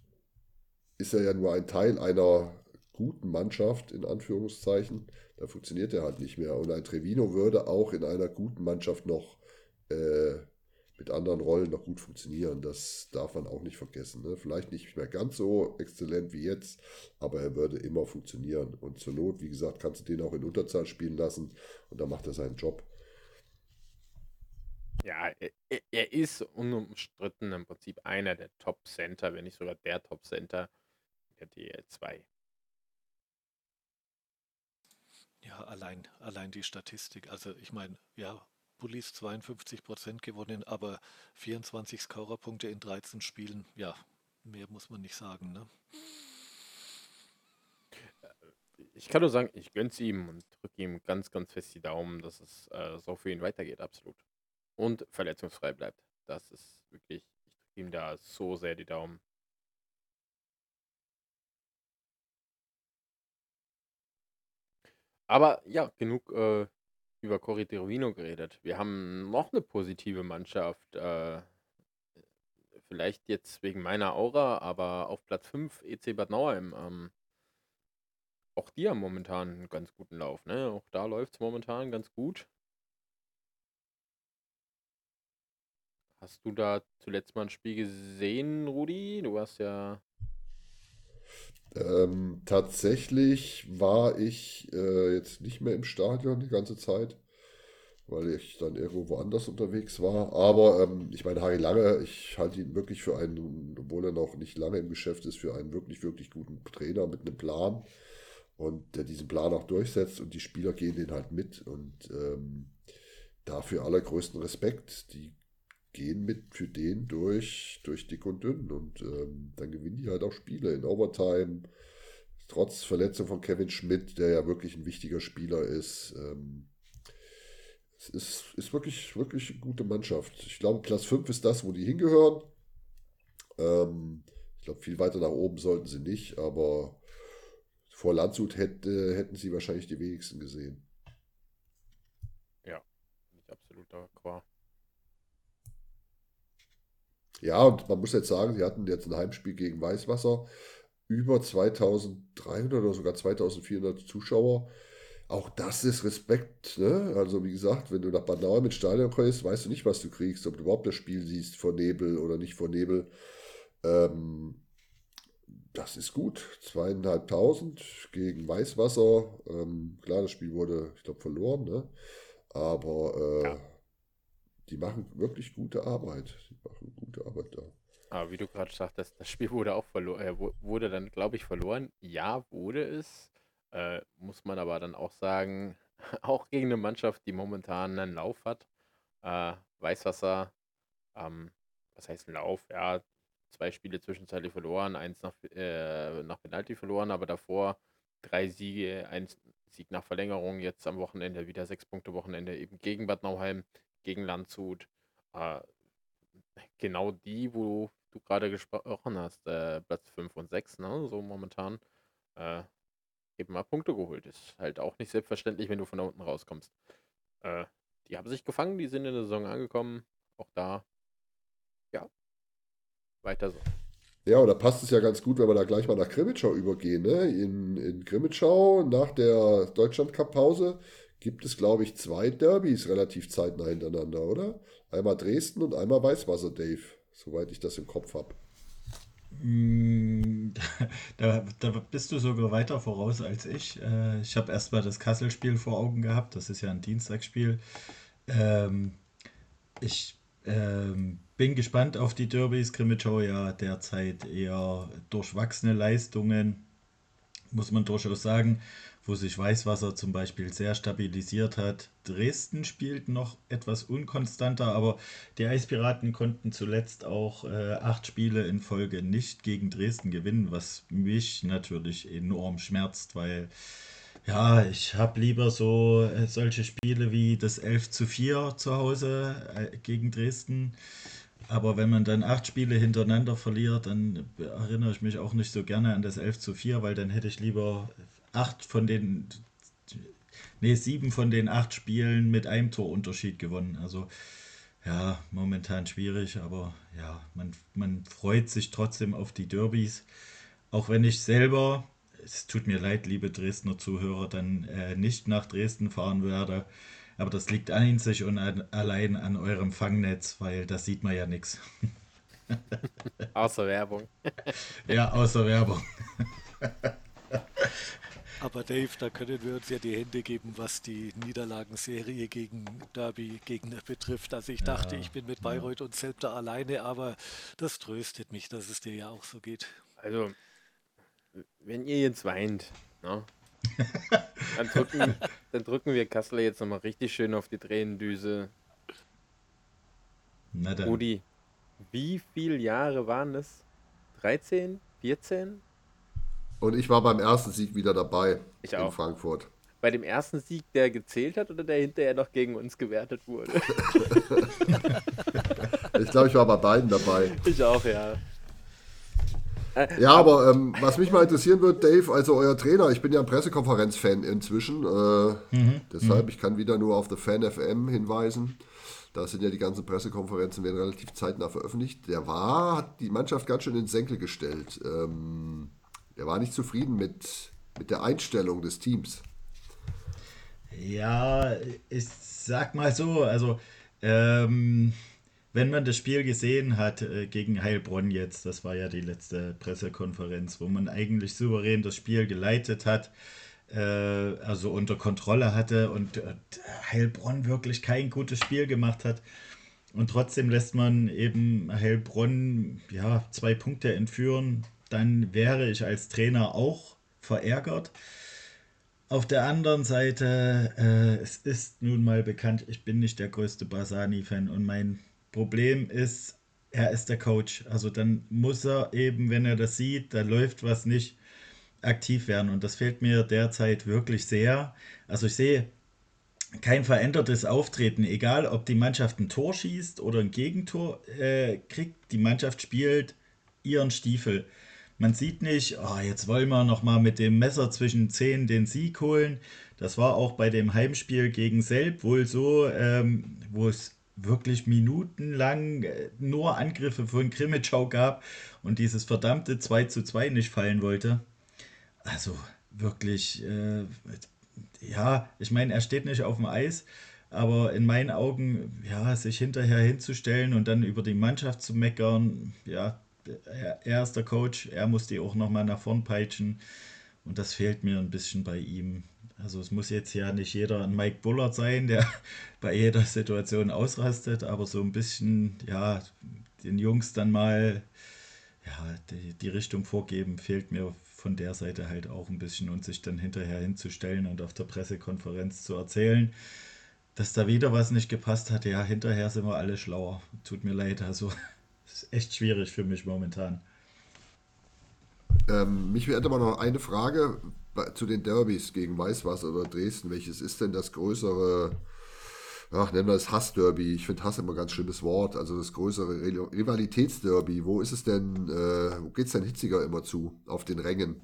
ist er ja nur ein Teil einer guten Mannschaft, in Anführungszeichen. Da funktioniert er halt nicht mehr. Und ein Trevino würde auch in einer guten Mannschaft noch äh, mit anderen Rollen noch gut funktionieren. Das darf man auch nicht vergessen. Ne? Vielleicht nicht mehr ganz so exzellent wie jetzt, aber er würde immer funktionieren. Und zur Not, wie gesagt, kannst du den auch in Unterzahl spielen lassen und dann macht er seinen Job. Ja, er, er ist unumstritten im Prinzip einer der Top-Center, wenn nicht sogar der Top-Center der DL2. Ja, allein, allein die Statistik. Also ich meine, ja, Bullies 52 Prozent gewonnen, aber 24 Scorerpunkte in 13 Spielen. Ja, mehr muss man nicht sagen. Ne? ich kann nur sagen, ich gönn's ihm und drücke ihm ganz, ganz fest die Daumen, dass es äh, so für ihn weitergeht, absolut. Und verletzungsfrei bleibt. Das ist wirklich, ich drücke ihm da so sehr die Daumen. Aber ja, genug äh, über Corey Dervino geredet. Wir haben noch eine positive Mannschaft. Äh, vielleicht jetzt wegen meiner Aura, aber auf Platz 5 EC Bad Nauheim. Ähm, auch die haben momentan einen ganz guten Lauf, ne? Auch da läuft es momentan ganz gut. Hast du da zuletzt mal ein Spiel gesehen, Rudi? Du warst ja. Ähm, tatsächlich war ich äh, jetzt nicht mehr im Stadion die ganze Zeit, weil ich dann irgendwo woanders unterwegs war. Aber ähm, ich meine, Harry Lange, ich halte ihn wirklich für einen, obwohl er noch nicht lange im Geschäft ist, für einen wirklich, wirklich guten Trainer mit einem Plan und der diesen Plan auch durchsetzt und die Spieler gehen den halt mit und ähm, dafür allergrößten Respekt. Die gehen mit für den durch, durch dick und dünn und ähm, dann gewinnen die halt auch Spiele in Overtime. Trotz Verletzung von Kevin Schmidt, der ja wirklich ein wichtiger Spieler ist. Ähm, es ist, ist wirklich, wirklich eine gute Mannschaft. Ich glaube, Platz 5 ist das, wo die hingehören. Ähm, ich glaube, viel weiter nach oben sollten sie nicht, aber vor Landshut hätte, hätten sie wahrscheinlich die wenigsten gesehen. Ja, nicht absolut d'accord. Ja, und man muss jetzt sagen, sie hatten jetzt ein Heimspiel gegen Weißwasser. Über 2300 oder sogar 2400 Zuschauer. Auch das ist Respekt. Ne? Also, wie gesagt, wenn du nach Bad Nauheim mit Stadion kommst, weißt du nicht, was du kriegst, ob du überhaupt das Spiel siehst vor Nebel oder nicht vor Nebel. Ähm, das ist gut. Zweieinhalbtausend gegen Weißwasser. Ähm, klar, das Spiel wurde, ich glaube, verloren. Ne? Aber äh, ja. die machen wirklich gute Arbeit. Die machen gute Arbeit da. Aber wie du gerade sagtest, das Spiel wurde auch verloren, äh, wurde dann, glaube ich, verloren. Ja, wurde es. Äh, muss man aber dann auch sagen, *laughs* auch gegen eine Mannschaft, die momentan einen Lauf hat. Äh, Weißwasser, ähm, was heißt Lauf? Ja, zwei Spiele zwischenzeitlich verloren, eins nach, äh, nach Penalty verloren, aber davor drei Siege, ein Sieg nach Verlängerung, jetzt am Wochenende wieder sechs Punkte Wochenende eben gegen Bad Nauheim, gegen Landshut. Äh, genau die, wo du gerade gesprochen hast, äh, Platz 5 und 6, ne, so momentan, äh, eben mal Punkte geholt. Ist halt auch nicht selbstverständlich, wenn du von da unten rauskommst. Äh, die haben sich gefangen, die sind in der Saison angekommen. Auch da, ja, weiter so. Ja, und da passt es ja ganz gut, wenn wir da gleich mal nach Krimitschau übergehen. Ne? In, in Krimitschau nach der Deutschland-Cup-Pause gibt es, glaube ich, zwei Derbys relativ zeitnah hintereinander, oder? Einmal Dresden und einmal Weißwasser, Dave, soweit ich das im Kopf habe. Mm, *laughs* da, da, bist du sogar weiter voraus als ich. Äh, ich habe erstmal das Kassel-Spiel vor Augen gehabt. Das ist ja ein Dienstagsspiel. Ähm, ich ähm, bin gespannt auf die Derbys. Grimmitschau ja derzeit eher durchwachsene Leistungen, muss man durchaus sagen, wo sich Weißwasser zum Beispiel sehr stabilisiert hat. Dresden spielt noch etwas unkonstanter, aber die Eispiraten konnten zuletzt auch äh, acht Spiele in Folge nicht gegen Dresden gewinnen, was mich natürlich enorm schmerzt, weil ja, ich habe lieber so äh, solche Spiele wie das 11 zu 4 zu Hause äh, gegen Dresden. Aber wenn man dann acht Spiele hintereinander verliert, dann erinnere ich mich auch nicht so gerne an das 11 zu 4, weil dann hätte ich lieber acht von den, nee, sieben von den acht Spielen mit einem Torunterschied gewonnen. Also ja, momentan schwierig, aber ja, man, man freut sich trotzdem auf die Derbys. Auch wenn ich selber es tut mir leid, liebe Dresdner Zuhörer, dann äh, nicht nach Dresden fahren werde. Aber das liegt einzig und an, allein an eurem Fangnetz, weil da sieht man ja nichts. *laughs* Außer Werbung. ja, außer Werbung. *laughs* Aber Dave, da können wir uns ja die Hände geben, was die Niederlagenserie gegen Derby Gegner betrifft. Also ich dachte, ja, ich bin mit Bayreuth ja. und Zelter alleine, aber das tröstet mich, dass es dir ja auch so geht. Also wenn ihr jetzt weint, ne, dann, drücken, *laughs* dann drücken wir Kassel jetzt nochmal richtig schön auf die Tränendüse. Na dann. Rudi, wie viele Jahre waren es? 13? 14? Und ich war beim ersten Sieg wieder dabei Ich in auch. Frankfurt. Bei dem ersten Sieg, der gezählt hat oder der hinterher noch gegen uns gewertet wurde? *laughs* Ich glaube, ich war bei beiden dabei. ich auch, ja. Ja, aber ähm, was mich mal interessieren wird, Dave, also euer Trainer, ich bin ja ein Pressekonferenz-Fan inzwischen, äh, deshalb, ich kann wieder nur auf The Fan FM hinweisen. Da sind ja die ganzen Pressekonferenzen, werden relativ zeitnah veröffentlicht. Der war, hat die Mannschaft ganz schön in den Senkel gestellt. Ähm, der war nicht zufrieden mit, mit der Einstellung des Teams. Ja, ich sag mal so, also ähm, wenn man das Spiel gesehen hat äh, gegen Heilbronn jetzt, das war ja die letzte Pressekonferenz, wo man eigentlich souverän das Spiel geleitet hat, äh, also unter Kontrolle hatte und äh, Heilbronn wirklich kein gutes Spiel gemacht hat. Und trotzdem lässt man eben Heilbronn ja, zwei Punkte entführen, dann wäre ich als Trainer auch verärgert. Auf der anderen Seite, äh, es ist nun mal bekannt, ich bin nicht der größte Basani-Fan und mein Problem ist, er ist der Coach. Also dann muss er eben, wenn er das sieht, da läuft was nicht, aktiv werden. Und das fehlt mir derzeit wirklich sehr. Also ich sehe kein verändertes Auftreten, egal ob die Mannschaft ein Tor schießt oder ein Gegentor äh, kriegt. Die Mannschaft spielt ihren Stiefel. Man sieht nicht, oh, jetzt wollen wir nochmal mit dem Messer zwischen Zehen den Sieg holen. Das war auch bei dem Heimspiel gegen Selb wohl so, ähm, wo es wirklich minutenlang äh, nur Angriffe von Krimitschau gab und dieses verdammte 2 zu 2 nicht fallen wollte. Also wirklich, äh, ja, ich meine, er steht nicht auf dem Eis, aber in meinen Augen, ja, sich hinterher hinzustellen und dann über die Mannschaft zu meckern, ja, er, er ist der Coach, er muss die auch nochmal nach vorn peitschen und das fehlt mir ein bisschen bei ihm. Also es muss jetzt ja nicht jeder ein Mike Bullard sein, der *laughs* bei jeder Situation ausrastet, aber so ein bisschen, ja, den Jungs dann mal ja, die, die Richtung vorgeben, fehlt mir von der Seite halt auch ein bisschen und sich dann hinterher hinzustellen und auf der Pressekonferenz zu erzählen, dass da wieder was nicht gepasst hat. Ja, hinterher sind wir alle schlauer. Tut mir leid, also ist echt schwierig für mich momentan. Ähm, mich hätte mal noch eine Frage zu den Derbys gegen Weißwasser oder Dresden. Welches ist denn das größere, ach, nennen wir es Hassderby? Ich finde Hass immer ein ganz schlimmes Wort. Also das größere Rivalitätsderby. Wo ist es denn, äh, wo geht es denn hitziger immer zu? Auf den Rängen?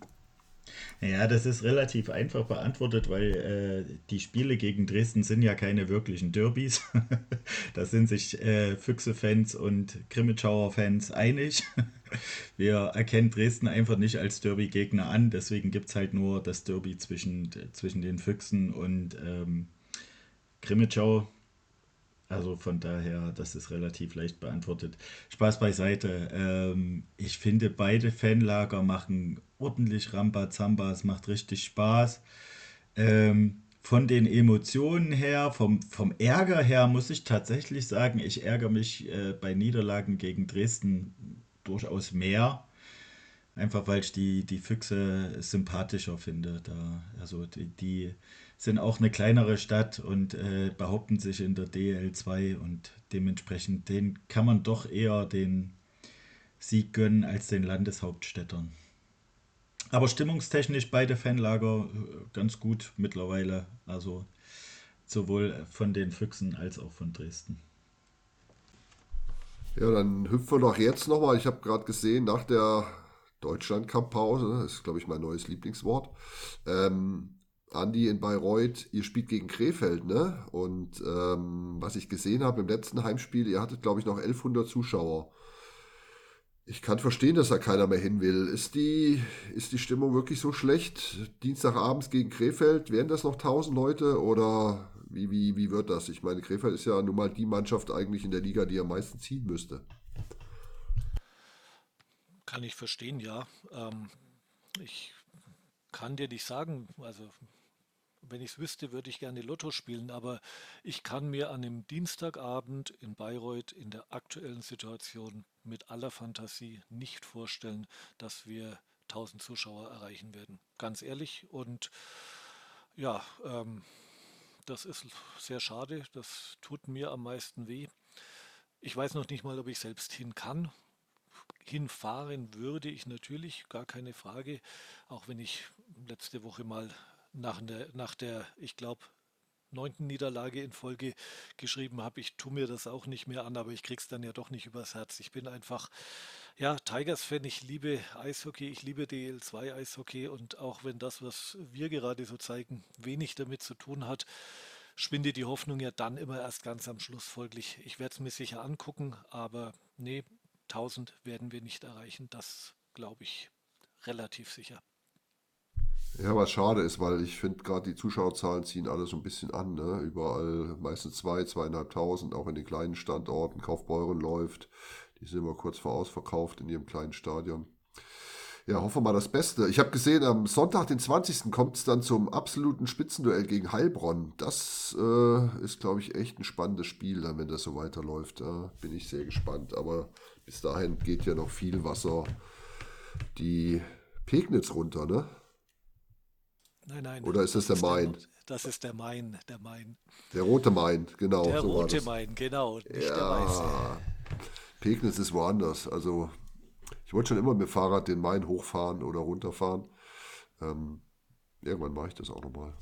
Ja, das ist relativ einfach beantwortet, weil äh, die Spiele gegen Dresden sind ja keine wirklichen Derbys. *laughs* da sind sich äh, Füchse-Fans und Grimmitschauer-Fans einig. *laughs* Wir erkennen Dresden einfach nicht als Derby-Gegner an, deswegen gibt es halt nur das Derby zwischen, zwischen den Füchsen und ähm, Grimmitschau. Also von daher, das ist relativ leicht beantwortet. Spaß beiseite. Ähm, ich finde, beide Fanlager machen ordentlich Rambazamba. Es macht richtig Spaß. Ähm, von den Emotionen her, vom, vom Ärger her, muss ich tatsächlich sagen, ich ärgere mich äh, bei Niederlagen gegen Dresden durchaus mehr. Einfach weil ich die, die Füchse sympathischer finde. Da, also die, die sind auch eine kleinere Stadt und äh, behaupten sich in der DL2 und dementsprechend den kann man doch eher den Sieg gönnen als den Landeshauptstädtern. Aber stimmungstechnisch beide Fanlager äh, ganz gut mittlerweile. Also sowohl von den Füchsen als auch von Dresden. Ja, dann hüpfen wir doch jetzt nochmal. Ich habe gerade gesehen, nach der Deutschland-Cup-Pause, das ist, glaube ich, mein neues Lieblingswort, ähm, Andi in Bayreuth, ihr spielt gegen Krefeld, ne? Und ähm, was ich gesehen habe im letzten Heimspiel, ihr hattet, glaube ich, noch 1100 Zuschauer. Ich kann verstehen, dass da keiner mehr hin will. Ist die, ist die Stimmung wirklich so schlecht? Dienstagabends gegen Krefeld, wären das noch 1000 Leute oder wie, wie, wie wird das? Ich meine, Krefeld ist ja nun mal die Mannschaft eigentlich in der Liga, die am meisten ziehen müsste. Kann ich verstehen, ja. Ähm, ich kann dir nicht sagen, also wenn ich es wüsste, würde ich gerne Lotto spielen, aber ich kann mir an dem Dienstagabend in Bayreuth in der aktuellen Situation mit aller Fantasie nicht vorstellen, dass wir 1000 Zuschauer erreichen werden. Ganz ehrlich. Und ja, ähm, das ist sehr schade. Das tut mir am meisten weh. Ich weiß noch nicht mal, ob ich selbst hin kann. hinfahren würde ich natürlich, gar keine Frage, auch wenn ich letzte Woche mal nach der, nach der ich glaube, neunten Niederlage in Folge geschrieben habe, ich tue mir das auch nicht mehr an, aber ich krieg's dann ja doch nicht übers Herz. Ich bin einfach, ja, Tigers-Fan, ich liebe Eishockey, ich liebe DL2 Eishockey und auch wenn das, was wir gerade so zeigen, wenig damit zu tun hat, schwindet die Hoffnung ja dann immer erst ganz am Schluss folglich. Ich werde es mir sicher angucken, aber nee, 1000 werden wir nicht erreichen. Das glaube ich relativ sicher. Ja, was schade ist, weil ich finde gerade die Zuschauerzahlen ziehen alle so ein bisschen an. Ne? Überall meistens zwei, zweieinhalbtausend, auch in den kleinen Standorten. Kaufbeuren läuft. Die sind immer kurz vor ausverkauft in ihrem kleinen Stadion. Ja, hoffen wir mal das Beste. Ich habe gesehen, am Sonntag, den 20. kommt es dann zum absoluten Spitzenduell gegen Heilbronn. Das äh, ist, glaube ich, echt ein spannendes Spiel, dann, wenn das so weiterläuft. Da bin ich sehr gespannt. Aber bis dahin geht ja noch viel Wasser die Pegnitz runter, ne? Nein, nein. Oder ist das, das der Main? Der, das ist der Main, der Main. Der rote Main, genau. Der so rote Main, genau, nicht ja, der weiße. Pegnitz ist woanders. Also ich wollte schon immer mit dem Fahrrad den Main hochfahren oder runterfahren. Ähm, irgendwann mache ich das auch nochmal.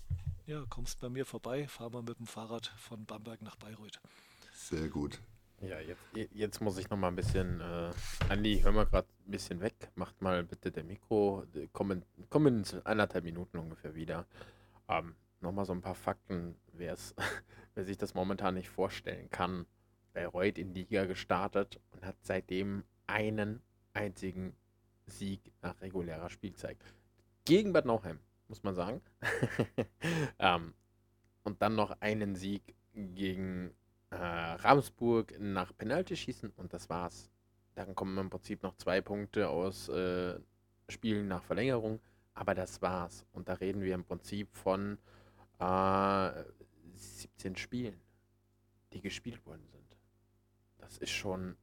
Ja, kommst bei mir vorbei, fahr mal mit dem Fahrrad von Bamberg nach Bayreuth. Sehr gut. Ja, jetzt, jetzt muss ich noch mal ein bisschen, äh, Andi, hör mal gerade ein bisschen weg. Macht mal bitte der Mikro. Kommen, kommen in anderthalb Minuten ungefähr wieder. Ähm, noch mal so ein paar Fakten, wer *laughs* sich das momentan nicht vorstellen kann. Bayreuth in Liga gestartet und hat seitdem einen einzigen Sieg nach regulärer Spielzeit. Gegen Bad Nauheim, muss man sagen. *laughs* ähm, und dann noch einen Sieg gegen äh, Ramsburg nach Penaltyschießen und das war's. Dann kommen im Prinzip noch zwei Punkte aus äh, Spielen nach Verlängerung, aber das war's. Und da reden wir im Prinzip von äh, 17 Spielen, die gespielt worden sind. Das ist schon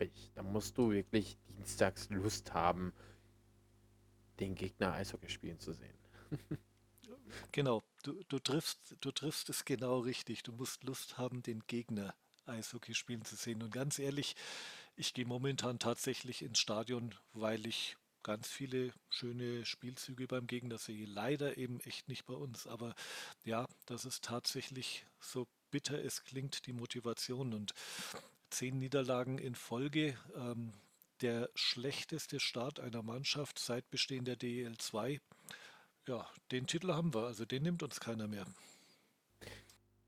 ich. Da musst du wirklich dienstags Lust haben, den Gegner Eishockey spielen zu sehen. *laughs* genau, du, du, triffst, du triffst es genau richtig. Du musst Lust haben, den Gegner Eishockey spielen zu sehen. Und ganz ehrlich, ich gehe momentan tatsächlich ins Stadion, weil ich ganz viele schöne Spielzüge beim Gegner sehe. Leider eben echt nicht bei uns. Aber ja, das ist tatsächlich so bitter es klingt, die Motivation. Und zehn Niederlagen in Folge. Ähm, der schlechteste Start einer Mannschaft seit Bestehen der DEL 2. Ja, den Titel haben wir, also den nimmt uns keiner mehr.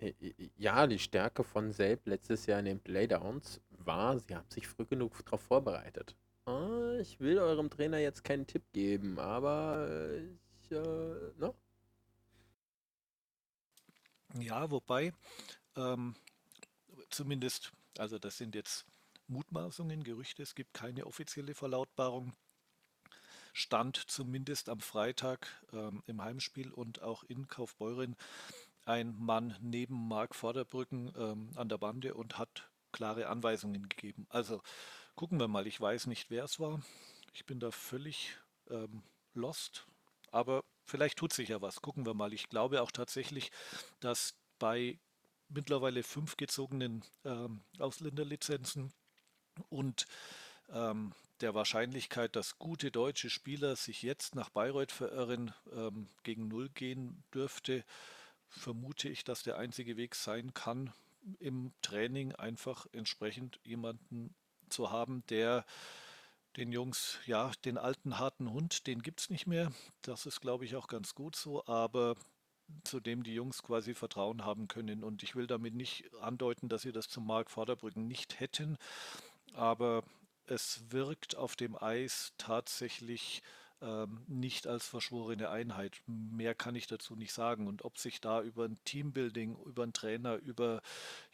Äh, äh, ja, die Stärke von Selb letztes Jahr in den Playdowns war, sie haben sich früh genug darauf vorbereitet. Ah, ich will eurem Trainer jetzt keinen Tipp geben, aber ich, äh, no? Ja, wobei, ähm, zumindest also das sind jetzt Mutmaßungen, Gerüchte, es gibt keine offizielle Verlautbarung. Stand zumindest am Freitag ähm, im Heimspiel und auch in Kaufbeuren ein Mann neben Marc Vorderbrücken ähm, an der Bande und hat klare Anweisungen gegeben. Also gucken wir mal, ich weiß nicht, wer es war. Ich bin da völlig ähm, lost, aber vielleicht tut sich ja was. Gucken wir mal. Ich glaube auch tatsächlich, dass bei mittlerweile fünf gezogenen ähm, Ausländerlizenzen und ähm, der Wahrscheinlichkeit, dass gute deutsche Spieler sich jetzt nach Bayreuth verirren, ähm, gegen Null gehen dürfte, vermute ich, dass der einzige Weg sein kann, im Training einfach entsprechend jemanden zu haben, der den Jungs, ja, den alten harten Hund, den gibt es nicht mehr. Das ist, glaube ich, auch ganz gut so, aber zu dem die Jungs quasi Vertrauen haben können. Und ich will damit nicht andeuten, dass sie das zum Mark Vorderbrücken nicht hätten, aber es wirkt auf dem Eis tatsächlich ähm, nicht als verschworene Einheit. Mehr kann ich dazu nicht sagen. Und ob sich da über ein Teambuilding, über einen Trainer, über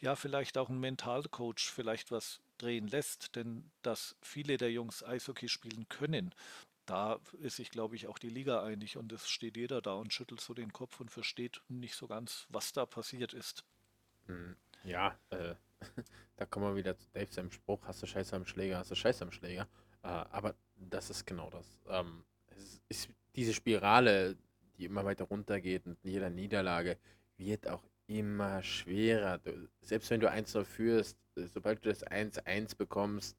ja vielleicht auch einen Mentalcoach vielleicht was drehen lässt, denn dass viele der Jungs Eishockey spielen können, da ist sich, glaube ich, auch die Liga einig und es steht jeder da und schüttelt so den Kopf und versteht nicht so ganz, was da passiert ist. Hm, ja, äh, *laughs* da kommen wir wieder zu Dave seinem Spruch, hast du Scheiße am Schläger, hast du Scheiße am Schläger. Äh, aber das ist genau das. Ähm, es ist diese Spirale, die immer weiter runtergeht und jeder Niederlage wird auch immer schwerer. Du, selbst wenn du 1-0 führst, sobald du das 1-1 bekommst,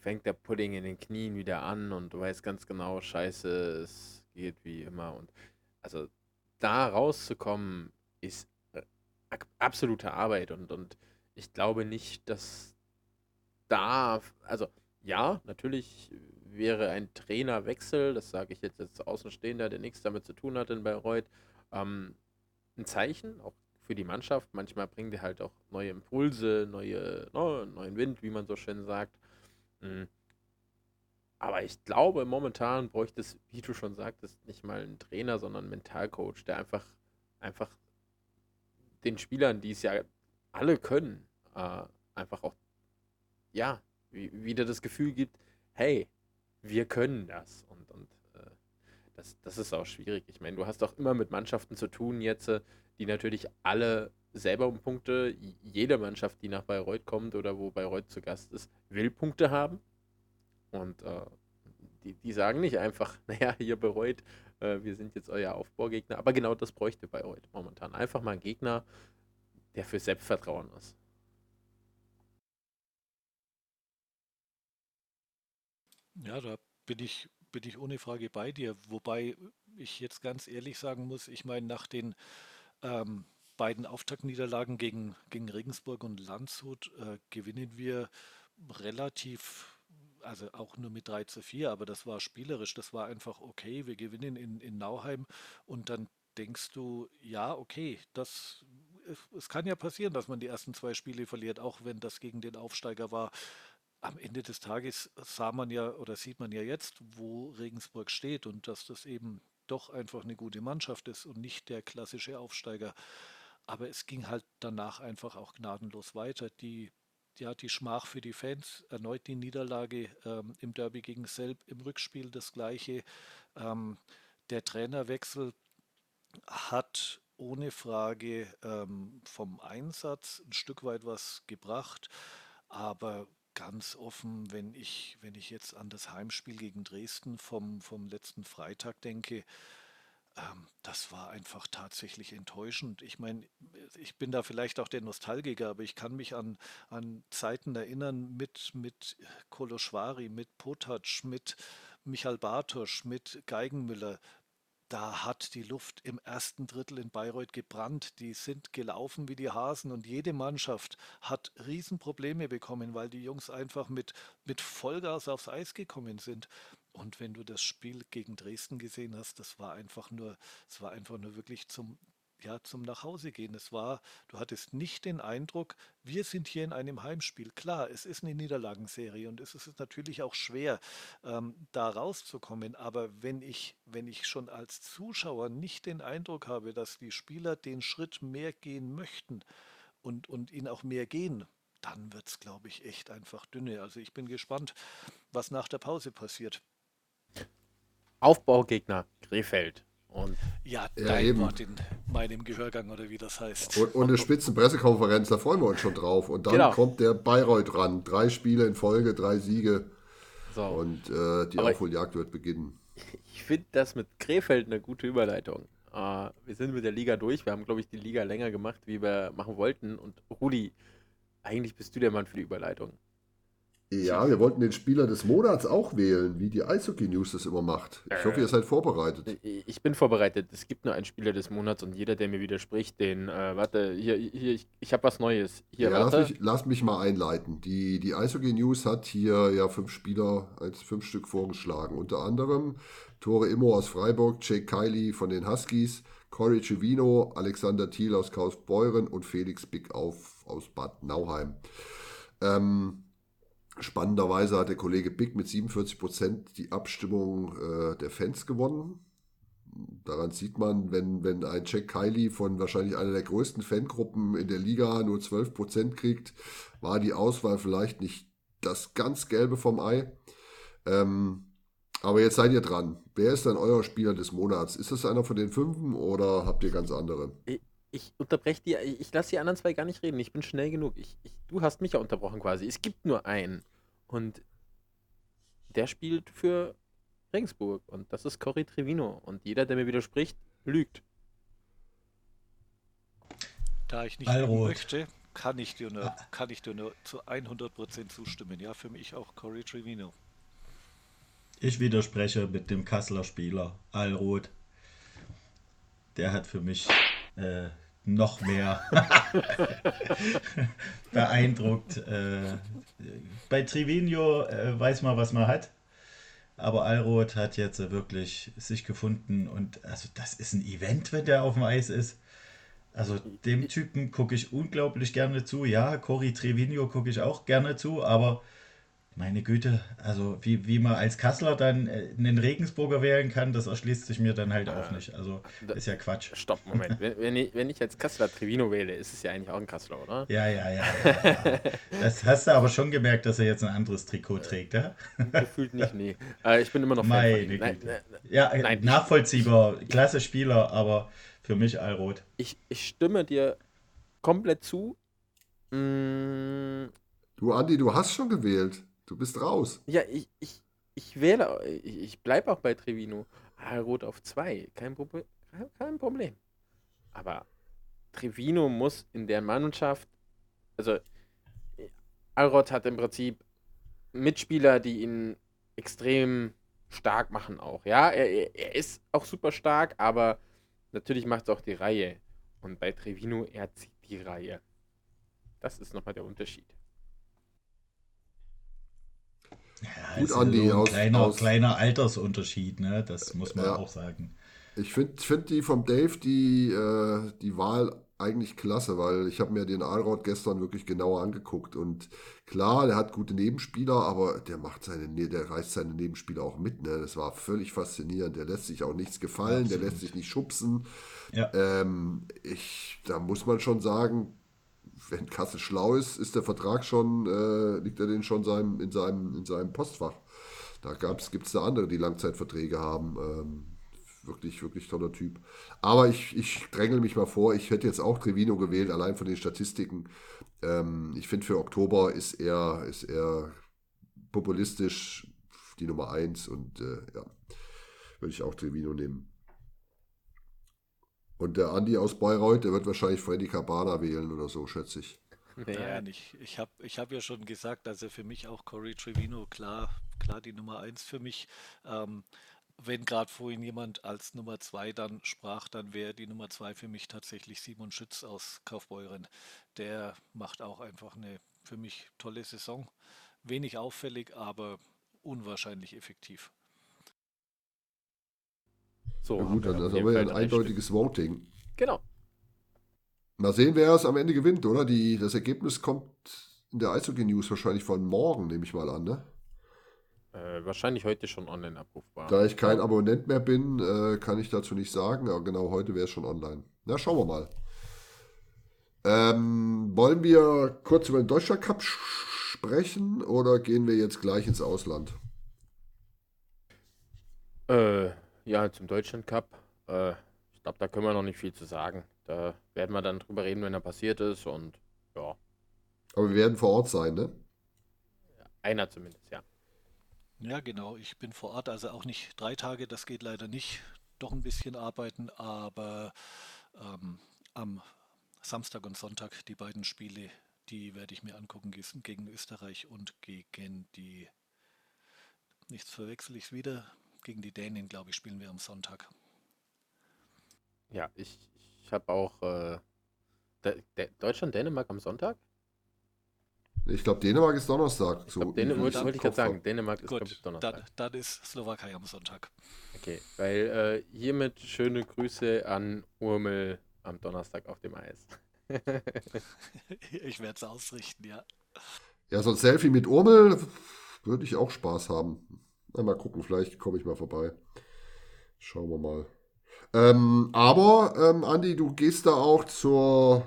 fängt der Pudding in den Knien wieder an und du weißt ganz genau, scheiße, es geht wie immer. Und also da rauszukommen, ist äh, absolute Arbeit und, und ich glaube nicht, dass da, also ja, natürlich wäre ein Trainerwechsel, das sage ich jetzt als Außenstehender, der nichts damit zu tun hat in Bayreuth, ähm, ein Zeichen, auch für die Mannschaft. Manchmal bringt er halt auch neue Impulse, neue, no, neuen Wind, wie man so schön sagt. Mhm. Aber ich glaube, momentan bräuchte es, wie du schon sagtest, nicht mal einen Trainer, sondern einen Mentalcoach, der einfach, einfach den Spielern, die es ja alle können, äh, einfach auch, ja, wieder das Gefühl gibt, hey, wir können das. Und, das, das ist auch schwierig. Ich meine, du hast auch immer mit Mannschaften zu tun jetzt, äh, die natürlich alle selber um Punkte, jede Mannschaft, die nach Bayreuth kommt oder wo Bayreuth zu Gast ist, will Punkte haben. Und äh, die, die sagen nicht einfach, *laughs* naja, hier Bayreuth, äh, wir sind jetzt euer Aufbaugegner. Aber genau das bräuchte Bayreuth momentan. Einfach mal ein Gegner, der für Selbstvertrauen ist. Ja, da bin ich, bin ich ohne Frage bei dir. Wobei ich jetzt ganz ehrlich sagen muss, ich meine, nach den ähm, beiden Auftaktniederlagen gegen, gegen Regensburg und Landshut äh, gewinnen wir relativ, also auch nur mit 3 zu 4, aber das war spielerisch, das war einfach okay. Wir gewinnen in, in Nauheim und dann denkst du, ja, okay, das es kann ja passieren, dass man die ersten zwei Spiele verliert, auch wenn das gegen den Aufsteiger war am Ende des Tages sah man ja oder sieht man ja jetzt, wo Regensburg steht und dass das eben doch einfach eine gute Mannschaft ist und nicht der klassische Aufsteiger. Aber es ging halt danach einfach auch gnadenlos weiter. Die, ja, die Schmach für die Fans, erneut die Niederlage ähm, im Derby gegen Selb, im Rückspiel das gleiche. Ähm, der Trainerwechsel hat ohne Frage ähm, vom Einsatz ein Stück weit was gebracht, aber ganz offen, wenn ich, wenn ich jetzt an das Heimspiel gegen Dresden vom, vom letzten Freitag denke, ähm, das war einfach tatsächlich enttäuschend. Ich meine, ich bin da vielleicht auch der Nostalgiker, aber ich kann mich an, an Zeiten erinnern mit, mit Koloschwari, mit Potac, mit Michael Bartosch, mit Geigenmüller da hat die Luft im ersten Drittel in Bayreuth gebrannt. Die sind gelaufen wie die Hasen und jede Mannschaft hat Riesenprobleme bekommen, weil die Jungs einfach mit, mit Vollgas aufs Eis gekommen sind. Und wenn du das Spiel gegen Dresden gesehen hast, das war einfach nur, es war einfach nur wirklich zum, ja, zum Nachhausegehen. Es war, du hattest nicht den Eindruck, wir sind hier in einem Heimspiel. Klar, es ist eine Niederlagenserie und es ist natürlich auch schwer, ähm, da rauszukommen. Aber wenn ich, wenn ich schon als Zuschauer nicht den Eindruck habe, dass die Spieler den Schritt mehr gehen möchten und, und ihn auch mehr gehen, dann wird es, glaube ich, echt einfach dünne. Also ich bin gespannt, was nach der Pause passiert. Aufbaugegner Krefeld. Und ja, dein ja, Wort in meinem Gehörgang oder wie das heißt. Und, und eine Spitzenpressekonferenz, da freuen wir uns schon drauf. Und dann genau. kommt der Bayreuth ran. Drei Spiele in Folge, drei Siege. So. Und äh, die Aber Aufholjagd wird beginnen. Ich finde das mit Krefeld eine gute Überleitung. Uh, wir sind mit der Liga durch. Wir haben, glaube ich, die Liga länger gemacht, wie wir machen wollten. Und Rudi, eigentlich bist du der Mann für die Überleitung. Ja, wir wollten den Spieler des Monats auch wählen, wie die Eishockey News das immer macht. Ich hoffe, ihr seid vorbereitet. Ich bin vorbereitet. Es gibt nur einen Spieler des Monats und jeder, der mir widerspricht, den, äh, warte, hier, hier ich, ich habe was Neues. Hier, ja, lass mich, lass mich, mal einleiten. Die, die Eishockey News hat hier ja fünf Spieler als fünf Stück vorgeschlagen. Unter anderem Tore Immo aus Freiburg, Jake Kiley von den Huskies, Corey Civino, Alexander Thiel aus Kaufbeuren und Felix Bick auf, aus Bad Nauheim. Ähm, Spannenderweise hat der Kollege Big mit 47 Prozent die Abstimmung äh, der Fans gewonnen. Daran sieht man, wenn, wenn ein Jack Kiley von wahrscheinlich einer der größten Fangruppen in der Liga nur 12 Prozent kriegt, war die Auswahl vielleicht nicht das ganz Gelbe vom Ei. Ähm, aber jetzt seid ihr dran. Wer ist dann euer Spieler des Monats? Ist das einer von den Fünfen oder habt ihr ganz andere? Ich, unterbreche die, ich lasse die anderen zwei gar nicht reden. Ich bin schnell genug. Ich, ich, du hast mich ja unterbrochen quasi. Es gibt nur einen. Und der spielt für Regensburg. Und das ist Cory Trevino. Und jeder, der mir widerspricht, lügt. Da ich nicht lügen möchte, kann ich dir nur, kann ich dir nur zu 100% zustimmen. Ja, für mich auch Corey Trevino. Ich widerspreche mit dem Kasseler Spieler, Alroth. Der hat für mich äh, noch mehr *laughs* beeindruckt. Äh, bei Trivino äh, weiß man, was man hat. Aber Alroth hat jetzt wirklich sich gefunden und also das ist ein Event, wenn der auf dem Eis ist. Also dem Typen gucke ich unglaublich gerne zu. Ja, Cory Trevino gucke ich auch gerne zu, aber meine Güte, also wie, wie man als Kassler dann äh, einen Regensburger wählen kann, das erschließt sich mir dann halt auch nicht. Also ist ja Quatsch. Stopp, Moment. wenn, wenn, ich, wenn ich als Kassler Trevino wähle, ist es ja eigentlich auch ein Kassler, oder? Ja, ja, ja. ja, ja. Das hast du aber schon gemerkt, dass er jetzt ein anderes Trikot trägt, ja? Gefühlt nicht, nee. Äh, ich bin immer noch Fan Meine Güte. Nein, nein, ja, nein, nachvollziehbar, klasse Spieler, aber für mich Allrot. Ich, ich stimme dir komplett zu. Mm. Du, Andi, du hast schon gewählt. Du bist raus. Ja, ich, ich, ich wähle, ich, ich bleibe auch bei Trevino. Rot auf 2, kein, Probe kein Problem. Aber Trevino muss in der Mannschaft, also Alrod hat im Prinzip Mitspieler, die ihn extrem stark machen auch. Ja, er, er ist auch super stark, aber natürlich macht es auch die Reihe. Und bei Trevino, er zieht die Reihe. Das ist nochmal der Unterschied. Ja, Gut, Andi. So ein kleiner, aus, kleiner Altersunterschied, ne? das muss man ja. auch sagen. Ich finde find die vom Dave, die, äh, die Wahl eigentlich klasse, weil ich habe mir den Alrod gestern wirklich genauer angeguckt und klar, der hat gute Nebenspieler, aber der macht seine, der reißt seine Nebenspieler auch mit. Ne? Das war völlig faszinierend. Der lässt sich auch nichts gefallen, Absolut. der lässt sich nicht schubsen. Ja. Ähm, ich, da muss man schon sagen, wenn Kassel schlau ist, ist der Vertrag schon, äh, liegt er den schon seinem, in, seinem, in seinem Postfach. Da gibt es da andere, die Langzeitverträge haben. Ähm, wirklich, wirklich toller Typ. Aber ich, ich drängel mich mal vor, ich hätte jetzt auch Trevino gewählt, allein von den Statistiken. Ähm, ich finde, für Oktober ist er, ist er populistisch die Nummer 1 und äh, ja, würde ich auch Trevino nehmen. Und der Andi aus Bayreuth, der wird wahrscheinlich Freddy Cabana wählen oder so, schätze ich. Nein, ich, ich habe ich hab ja schon gesagt, also für mich auch Corey Trevino, klar, klar die Nummer 1 für mich. Ähm, wenn gerade vorhin jemand als Nummer 2 dann sprach, dann wäre die Nummer 2 für mich tatsächlich Simon Schütz aus Kaufbeuren. Der macht auch einfach eine für mich tolle Saison. Wenig auffällig, aber unwahrscheinlich effektiv. So, ja, gut, dann haben wir ja ein eindeutiges Voting. Genau. Mal sehen, wer es am Ende gewinnt, oder? Die, das Ergebnis kommt in der Eishockey News wahrscheinlich von morgen, nehme ich mal an, ne? Äh, wahrscheinlich heute schon online abrufbar. Da ich kein Abonnent mehr bin, äh, kann ich dazu nicht sagen, aber genau heute wäre es schon online. Na, schauen wir mal. Ähm, wollen wir kurz über den Deutschland Cup sprechen oder gehen wir jetzt gleich ins Ausland? Äh, ja, zum Deutschland Cup. Äh, ich glaube, da können wir noch nicht viel zu sagen. Da werden wir dann drüber reden, wenn er passiert ist und ja. Aber wir werden vor Ort sein, ne? Einer zumindest, ja. Ja, genau. Ich bin vor Ort, also auch nicht drei Tage, das geht leider nicht. Doch ein bisschen arbeiten, aber ähm, am Samstag und Sonntag die beiden Spiele, die werde ich mir angucken gegen Österreich und gegen die, nichts verwechsel ich wieder, gegen die Dänen, glaube ich, spielen wir am Sonntag. Ja, ich, ich habe auch äh, Deutschland-Dänemark am Sonntag? Ich glaube, Dänemark ist Donnerstag. Ich glaub, Dänemark, wollte, wollte ich gerade sagen, Dänemark ist Gut, Donnerstag. Dann, dann, ist Slowakei am Sonntag. Okay, weil äh, hiermit schöne Grüße an Urmel am Donnerstag auf dem Eis. *laughs* ich werde es ausrichten, ja. Ja, so ein Selfie mit Urmel würde ich auch Spaß haben. Mal gucken, vielleicht komme ich mal vorbei. Schauen wir mal. Ähm, aber, ähm, Andi, du gehst da auch zur,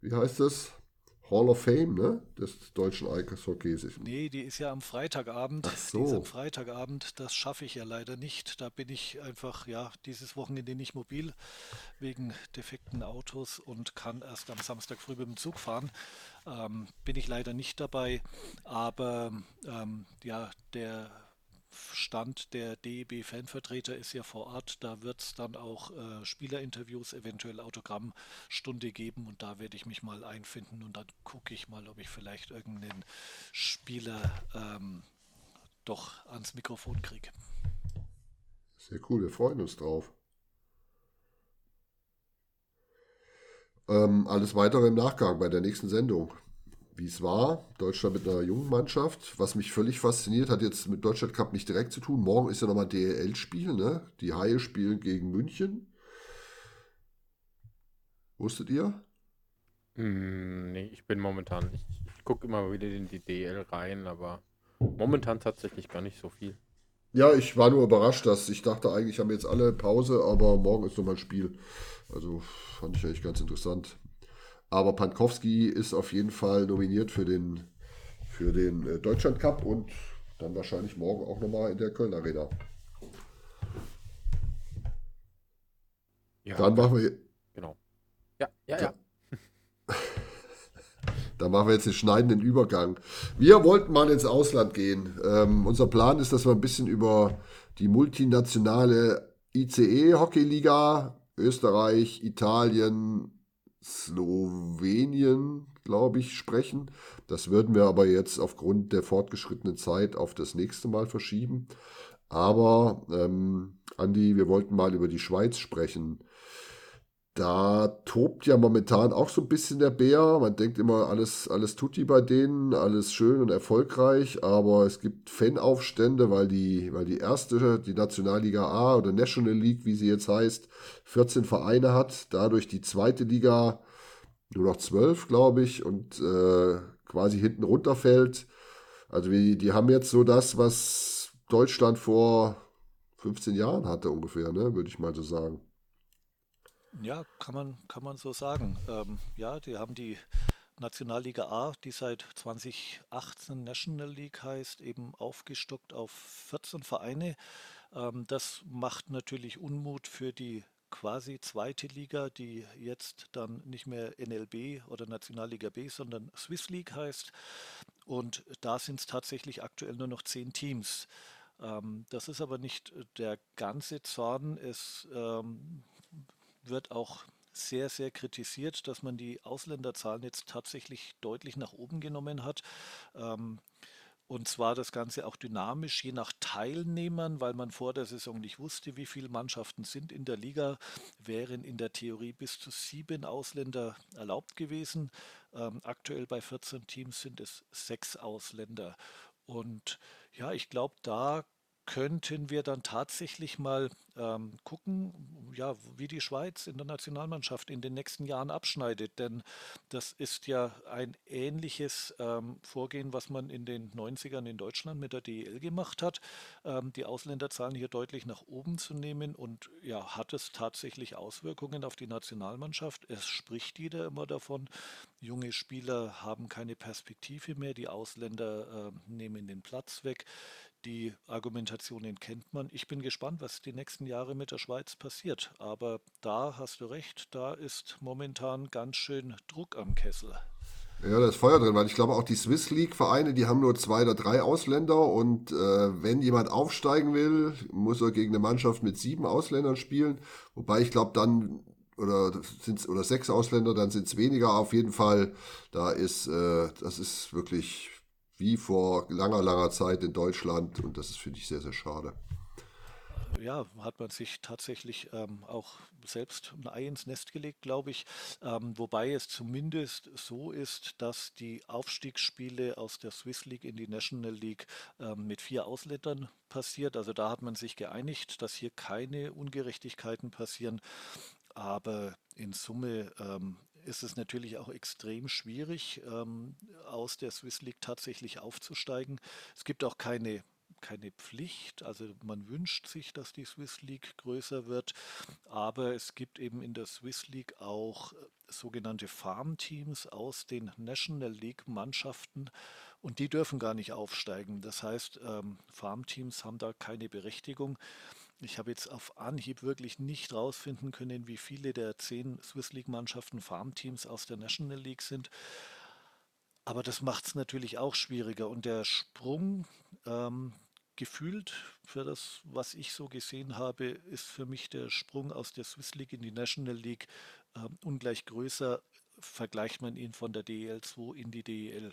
wie heißt das? Hall of Fame, ne? Des deutschen Eishockeys. Nee, die ist ja am Freitagabend. Ach so. Die ist am Freitagabend. Das schaffe ich ja leider nicht. Da bin ich einfach, ja, dieses Wochenende nicht mobil wegen defekten Autos und kann erst am Samstag früh mit dem Zug fahren. Ähm, bin ich leider nicht dabei. Aber ähm, ja, der Stand der DEB-Fanvertreter ist ja vor Ort. Da wird es dann auch äh, Spielerinterviews, eventuell Autogrammstunde geben und da werde ich mich mal einfinden und dann gucke ich mal, ob ich vielleicht irgendeinen Spieler ähm, doch ans Mikrofon kriege. Sehr cool, wir freuen uns drauf. Ähm, alles weitere im Nachgang bei der nächsten Sendung wie es war. Deutschland mit einer jungen Mannschaft. Was mich völlig fasziniert, hat jetzt mit Deutschland Cup nicht direkt zu tun. Morgen ist ja nochmal DL-Spiel, ne? Die Haie spielen gegen München. Wusstet ihr? Hm, nee, ich bin momentan, ich, ich gucke immer wieder in die DL rein, aber momentan tatsächlich gar nicht so viel. Ja, ich war nur überrascht, dass ich dachte eigentlich haben wir jetzt alle Pause, aber morgen ist nochmal ein Spiel. Also fand ich eigentlich ganz interessant. Aber Pankowski ist auf jeden Fall nominiert für den, für den äh, Deutschland Cup und dann wahrscheinlich morgen auch nochmal in der Köln Arena. Ja, dann machen wir. Genau. Ja, ja, ja. Da *laughs* machen wir jetzt den schneidenden Übergang. Wir wollten mal ins Ausland gehen. Ähm, unser Plan ist, dass wir ein bisschen über die multinationale ICE-Hockeyliga, Österreich, Italien, Slowenien, glaube ich, sprechen. Das würden wir aber jetzt aufgrund der fortgeschrittenen Zeit auf das nächste Mal verschieben. Aber, ähm, Andi, wir wollten mal über die Schweiz sprechen. Da tobt ja momentan auch so ein bisschen der Bär. Man denkt immer, alles, alles tut die bei denen, alles schön und erfolgreich, aber es gibt Fanaufstände, weil die, weil die erste, die Nationalliga A oder National League, wie sie jetzt heißt, 14 Vereine hat, dadurch die zweite Liga nur noch 12, glaube ich, und äh, quasi hinten runterfällt. Also wie, die haben jetzt so das, was Deutschland vor 15 Jahren hatte ungefähr, ne, würde ich mal so sagen. Ja, kann man, kann man so sagen. Ähm, ja, die haben die Nationalliga A, die seit 2018 National League heißt, eben aufgestockt auf 14 Vereine. Ähm, das macht natürlich Unmut für die quasi zweite Liga, die jetzt dann nicht mehr NLB oder Nationalliga B, sondern Swiss League heißt. Und da sind es tatsächlich aktuell nur noch zehn Teams. Ähm, das ist aber nicht der ganze Zorn. Es ähm, wird auch sehr, sehr kritisiert, dass man die Ausländerzahlen jetzt tatsächlich deutlich nach oben genommen hat. Ähm, und zwar das Ganze auch dynamisch, je nach Teilnehmern, weil man vor der Saison nicht wusste, wie viele Mannschaften sind in der Liga, wären in der Theorie bis zu sieben Ausländer erlaubt gewesen. Ähm, aktuell bei 14 Teams sind es sechs Ausländer. Und ja, ich glaube, da könnten wir dann tatsächlich mal ähm, gucken, ja, wie die Schweiz in der Nationalmannschaft in den nächsten Jahren abschneidet. Denn das ist ja ein ähnliches ähm, Vorgehen, was man in den 90ern in Deutschland mit der DEL gemacht hat, ähm, die Ausländerzahlen hier deutlich nach oben zu nehmen. Und ja, hat es tatsächlich Auswirkungen auf die Nationalmannschaft? Es spricht jeder immer davon, junge Spieler haben keine Perspektive mehr, die Ausländer äh, nehmen den Platz weg. Die Argumentationen kennt man. Ich bin gespannt, was die nächsten Jahre mit der Schweiz passiert. Aber da hast du recht, da ist momentan ganz schön Druck am Kessel. Ja, da ist Feuer drin, weil ich glaube auch die Swiss League-Vereine, die haben nur zwei oder drei Ausländer und äh, wenn jemand aufsteigen will, muss er gegen eine Mannschaft mit sieben Ausländern spielen. Wobei ich glaube dann, oder sind's, oder sechs Ausländer, dann sind es weniger. Auf jeden Fall, da ist, äh, das ist wirklich wie vor langer, langer Zeit in Deutschland und das ist, finde ich, sehr, sehr schade. Ja, hat man sich tatsächlich ähm, auch selbst ein Ei ins Nest gelegt, glaube ich. Ähm, wobei es zumindest so ist, dass die Aufstiegsspiele aus der Swiss League in die National League ähm, mit vier Ausländern passiert. Also da hat man sich geeinigt, dass hier keine Ungerechtigkeiten passieren. Aber in Summe ähm, ist es natürlich auch extrem schwierig, ähm, aus der Swiss League tatsächlich aufzusteigen. Es gibt auch keine keine Pflicht, also man wünscht sich, dass die Swiss League größer wird, aber es gibt eben in der Swiss League auch äh, sogenannte Farmteams aus den National League Mannschaften und die dürfen gar nicht aufsteigen. Das heißt, ähm, Farmteams haben da keine Berechtigung. Ich habe jetzt auf Anhieb wirklich nicht rausfinden können, wie viele der zehn Swiss League-Mannschaften Farmteams aus der National League sind. Aber das macht es natürlich auch schwieriger. Und der Sprung ähm, gefühlt, für das, was ich so gesehen habe, ist für mich der Sprung aus der Swiss League in die National League äh, ungleich größer. Vergleicht man ihn von der DEL 2 in die DEL.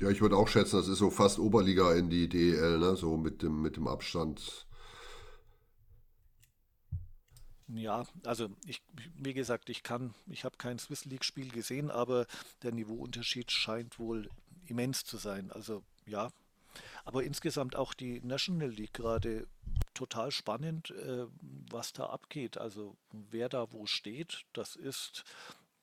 Ja, ich würde auch schätzen, das ist so fast Oberliga in die DEL, ne? so mit dem, mit dem Abstand. Ja, also ich, wie gesagt, ich kann, ich habe kein Swiss League-Spiel gesehen, aber der Niveauunterschied scheint wohl immens zu sein. Also ja, aber insgesamt auch die National League gerade total spannend, äh, was da abgeht. Also wer da wo steht, das ist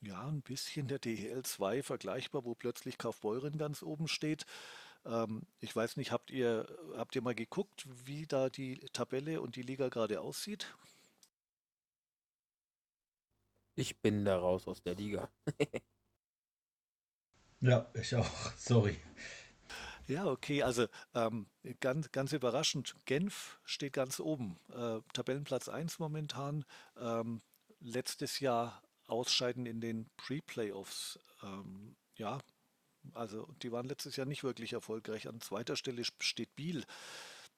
ja, ein bisschen der DEL 2 vergleichbar, wo plötzlich Kaufbeuren ganz oben steht. Ähm, ich weiß nicht, habt ihr, habt ihr mal geguckt, wie da die Tabelle und die Liga gerade aussieht? Ich bin da raus aus der Liga. *laughs* ja, ich auch. Sorry. Ja, okay, also ähm, ganz, ganz überraschend. Genf steht ganz oben. Äh, Tabellenplatz 1 momentan. Ähm, letztes Jahr Ausscheiden in den Pre-Playoffs. Ähm, ja, also die waren letztes Jahr nicht wirklich erfolgreich. An zweiter Stelle steht Biel.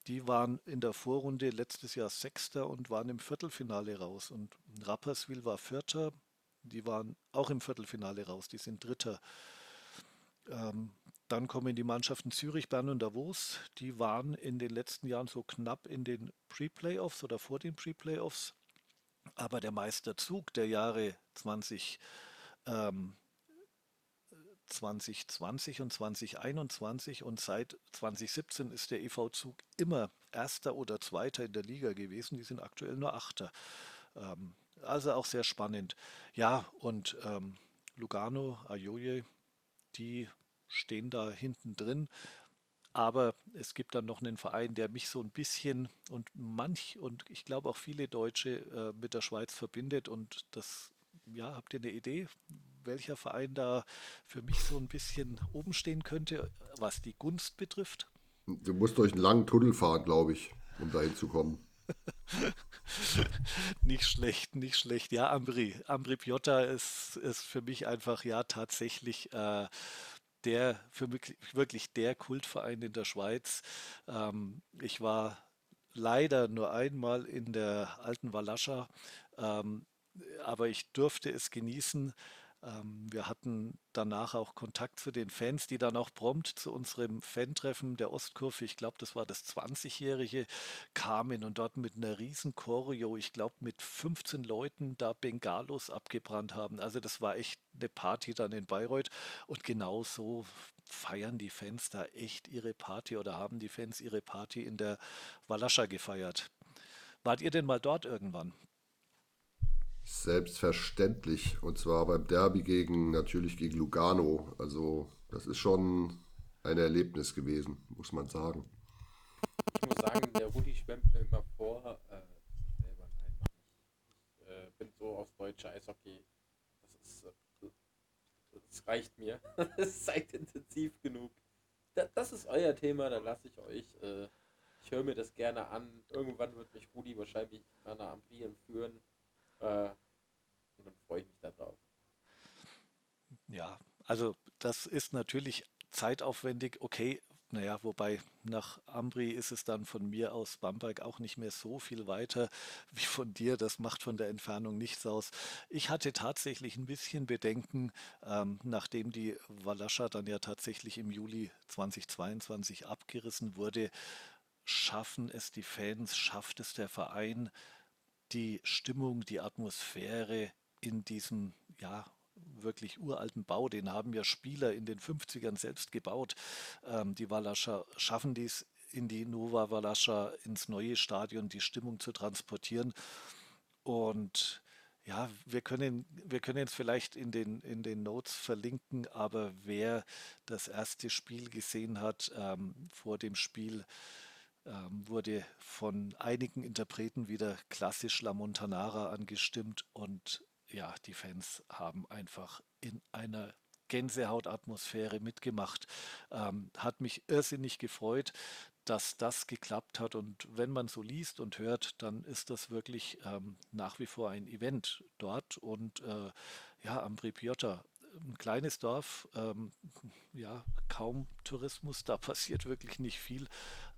Die waren in der Vorrunde letztes Jahr Sechster und waren im Viertelfinale raus. Und Rapperswil war Vierter. Die waren auch im Viertelfinale raus. Die sind Dritter. Ähm, dann kommen die Mannschaften Zürich, Bern und Davos. Die waren in den letzten Jahren so knapp in den Pre-Playoffs oder vor den Pre-Playoffs. Aber der Meisterzug der Jahre 20, ähm, 2020 und 2021 und seit 2017 ist der EV-Zug immer Erster oder Zweiter in der Liga gewesen. Die sind aktuell nur Achter. Ähm, also auch sehr spannend. Ja, und ähm, Lugano, Ajoye, die stehen da hinten drin. Aber es gibt dann noch einen Verein, der mich so ein bisschen und manch und ich glaube auch viele Deutsche äh, mit der Schweiz verbindet. Und das, ja, habt ihr eine Idee, welcher Verein da für mich so ein bisschen oben stehen könnte, was die Gunst betrifft? Du musst durch einen langen Tunnel fahren, glaube ich, um dahin zu kommen. *laughs* nicht schlecht, nicht schlecht. Ja, Ambri. Ambri Piotta ist, ist für mich einfach ja tatsächlich äh, der, für mich wirklich der Kultverein in der Schweiz. Ähm, ich war leider nur einmal in der alten Walascha, ähm, aber ich durfte es genießen. Ähm, wir hatten danach auch Kontakt zu den Fans, die dann auch prompt zu unserem Fan-Treffen der Ostkurve, ich glaube, das war das 20-jährige, kamen und dort mit einer riesen Choreo, ich glaube, mit 15 Leuten da Bengalos abgebrannt haben. Also das war echt eine Party dann in Bayreuth und genau so feiern die Fans da echt ihre Party oder haben die Fans ihre Party in der Walascha gefeiert. Wart ihr denn mal dort irgendwann? Selbstverständlich. Und zwar beim Derby gegen, natürlich gegen Lugano. Also, das ist schon ein Erlebnis gewesen, muss man sagen. Ich muss sagen, der Rudi schwemmt mir immer vor. Äh, selber nein, ich. Äh, bin so aufs deutsche Eishockey. Das ist. Äh, das reicht mir. *laughs* Das ist zeitintensiv genug. Da, das ist euer Thema, da lasse ich euch. Äh, ich höre mir das gerne an. Irgendwann wird mich Rudi wahrscheinlich nach einer Ampli entführen. Äh, und dann freue ich mich darauf. Ja, also das ist natürlich zeitaufwendig, okay. Naja, wobei nach Ambri ist es dann von mir aus Bamberg auch nicht mehr so viel weiter *laughs* wie von dir. Das macht von der Entfernung nichts aus. Ich hatte tatsächlich ein bisschen Bedenken, ähm, nachdem die Walascha dann ja tatsächlich im Juli 2022 abgerissen wurde. Schaffen es die Fans, schafft es der Verein, die Stimmung, die Atmosphäre in diesem, ja, wirklich uralten Bau, den haben ja Spieler in den 50ern selbst gebaut. Ähm, die Walascher schaffen dies in die Nova Walascha ins neue Stadion die Stimmung zu transportieren. Und ja, wir können, wir können es vielleicht in den, in den Notes verlinken, aber wer das erste Spiel gesehen hat, ähm, vor dem Spiel wurde von einigen Interpreten wieder klassisch La Montanara angestimmt und ja, die Fans haben einfach in einer Gänsehautatmosphäre mitgemacht. Ähm, hat mich irrsinnig gefreut, dass das geklappt hat. Und wenn man so liest und hört, dann ist das wirklich ähm, nach wie vor ein Event dort. Und äh, ja, Ambri Piotta ein kleines Dorf, ähm, ja, kaum Tourismus, da *laughs* passiert wirklich nicht viel,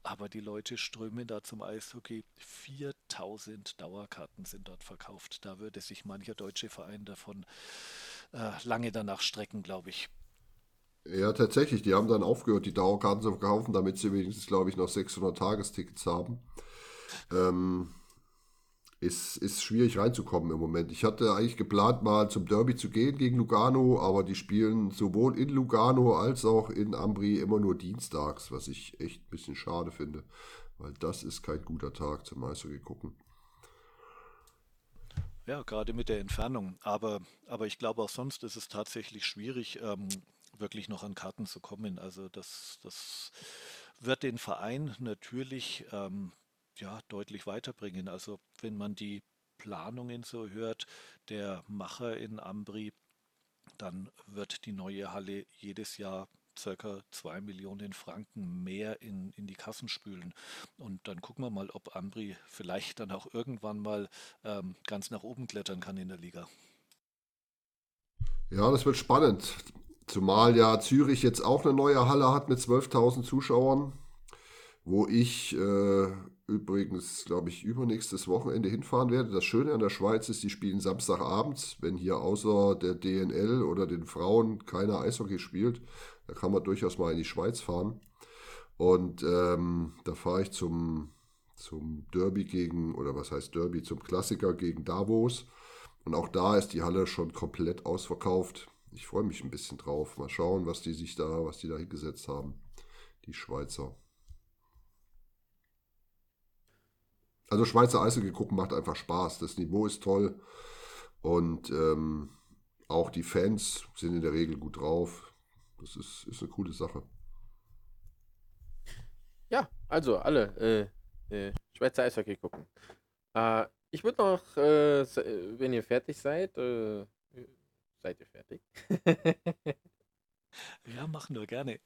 aber die Leute strömen da zum Eishockey. 4000 Dauerkarten sind dort verkauft. Da würde sich mancher deutsche Verein davon äh, lange danach strecken, glaube ich. Ja, tatsächlich. Die haben dann aufgehört, die Dauerkarten zu verkaufen, damit sie wenigstens, glaube ich, noch 600 Tagestickets haben. Ähm, ist, ist schwierig reinzukommen im Moment. Ich hatte eigentlich geplant, mal zum Derby zu gehen gegen Lugano, aber die spielen sowohl in Lugano als auch in Ambri immer nur dienstags, was ich echt ein bisschen schade finde, weil das ist kein guter Tag zum Eishockey gucken. Ja, gerade mit der Entfernung. Aber, aber ich glaube auch sonst ist es tatsächlich schwierig, ähm, wirklich noch an Karten zu kommen. Also das, das wird den Verein natürlich ähm, ja, deutlich weiterbringen. Also wenn man die Planungen so hört, der Macher in Ambri, dann wird die neue Halle jedes Jahr circa 2 Millionen Franken mehr in, in die Kassen spülen. Und dann gucken wir mal, ob Ambri vielleicht dann auch irgendwann mal ähm, ganz nach oben klettern kann in der Liga. Ja, das wird spannend. Zumal ja Zürich jetzt auch eine neue Halle hat mit 12.000 Zuschauern, wo ich äh, übrigens, glaube ich, übernächstes Wochenende hinfahren werde. Das Schöne an der Schweiz ist, die spielen Samstagabends, wenn hier außer der DNL oder den Frauen keiner Eishockey spielt. Da kann man durchaus mal in die Schweiz fahren. Und ähm, da fahre ich zum, zum Derby gegen, oder was heißt Derby, zum Klassiker gegen Davos. Und auch da ist die Halle schon komplett ausverkauft. Ich freue mich ein bisschen drauf. Mal schauen, was die sich da, was die da hingesetzt haben. Die Schweizer. Also Schweizer Eishockey gucken macht einfach Spaß. Das Niveau ist toll und ähm, auch die Fans sind in der Regel gut drauf. Das ist, ist eine coole Sache. Ja, also alle äh, äh, Schweizer Eishockey gucken. Äh, ich würde noch, äh, wenn ihr fertig seid, äh, seid ihr fertig? *laughs* ja, machen wir gerne.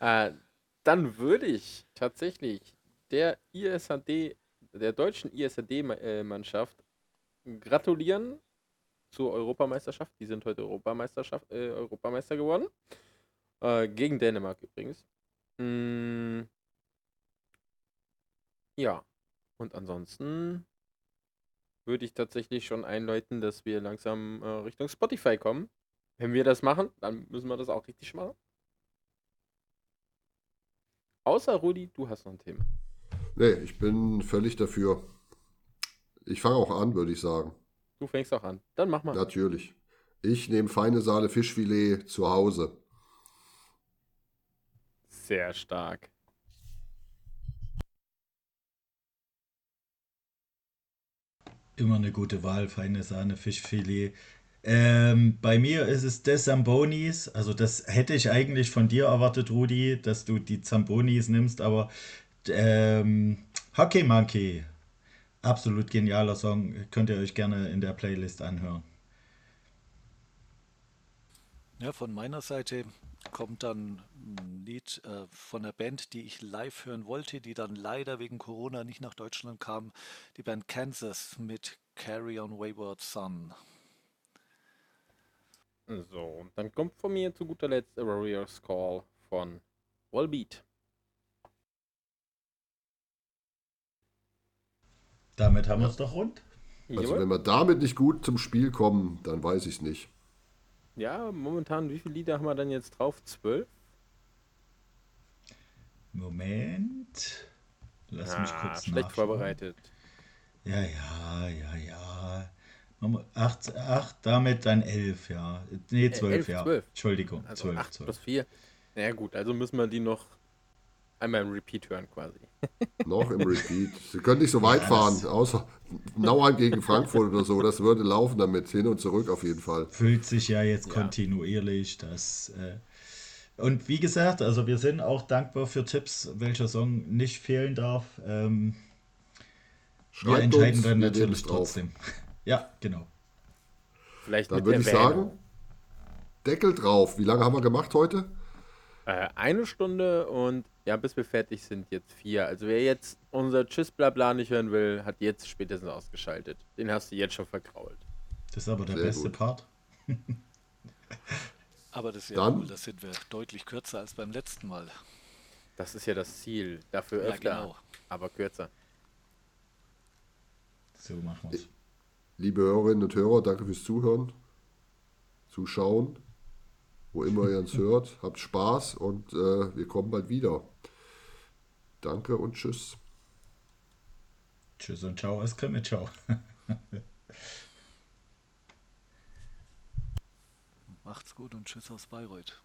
Äh, dann würde ich tatsächlich der ISHD der deutschen ISRD-Mannschaft gratulieren zur Europameisterschaft. Die sind heute Europameisterschaft, äh, Europameister geworden. Äh, gegen Dänemark übrigens. Mm, ja. Und ansonsten würde ich tatsächlich schon einläuten, dass wir langsam äh, Richtung Spotify kommen. Wenn wir das machen, dann müssen wir das auch richtig machen. Außer Rudi, du hast noch ein Thema. Nee, ich bin völlig dafür. Ich fange auch an, würde ich sagen. Du fängst auch an. Dann mach mal. Natürlich. Ich nehme feine Saale Fischfilet zu Hause. Sehr stark. Immer eine gute Wahl, feine Sahne, Fischfilet. Ähm, bei mir ist es des Zambonis. Also das hätte ich eigentlich von dir erwartet, Rudi, dass du die Zambonis nimmst, aber ähm, Hockey Monkey. Absolut genialer Song. Könnt ihr euch gerne in der Playlist anhören. Ja, von meiner Seite kommt dann ein Lied äh, von einer Band, die ich live hören wollte, die dann leider wegen Corona nicht nach Deutschland kam. Die Band Kansas mit Carry on Wayward Son. So, und dann kommt von mir zu guter Letzt A Warrior's Call von Wallbeat. Damit haben wir es doch rund. Also wenn wir damit nicht gut zum Spiel kommen, dann weiß ich es nicht. Ja, momentan, wie viele Lieder haben wir dann jetzt drauf? Zwölf? Moment. Lass ah, mich kurz Schlecht nachschauen. vorbereitet. Ja, ja, ja, ja. Acht, acht, damit dann elf, ja. Nee, zwölf, elf, ja. Zwölf. Entschuldigung, also zwölf. Acht zwölf. plus vier. Naja gut, also müssen wir die noch einmal im Repeat hören quasi. *laughs* Noch im Repeat. Sie können nicht so weit ja, fahren, außer Nauheim gegen Frankfurt oder so. Das würde laufen damit, hin und zurück auf jeden Fall. Fühlt sich ja jetzt ja. kontinuierlich. Das, äh und wie gesagt, also wir sind auch dankbar für Tipps, welcher Song nicht fehlen darf. Ähm, wir entscheiden uns, dann natürlich trotzdem. *laughs* ja, genau. Vielleicht dann würde ich sagen, Deckel drauf. Wie lange haben wir gemacht heute? Äh, eine Stunde und ja, bis wir fertig sind, jetzt vier. Also wer jetzt unser Tschüss Blabla nicht hören will, hat jetzt spätestens ausgeschaltet. Den hast du jetzt schon verkrault. Das ist aber der Sehr beste gut. Part. *laughs* Aber das ist ja Dann- cool, da sind wir deutlich kürzer als beim letzten Mal. Das ist ja das Ziel. Dafür Ja, öfter, genau. aber kürzer. So machen wir es. Liebe Hörerinnen und Hörer, danke fürs Zuhören, Zuschauen, wo immer ihr uns hört. Habt Spaß und äh, wir kommen bald wieder. Danke und tschüss. Tschüss und ciao aus Krimitschau. Macht's gut und tschüss aus Bayreuth.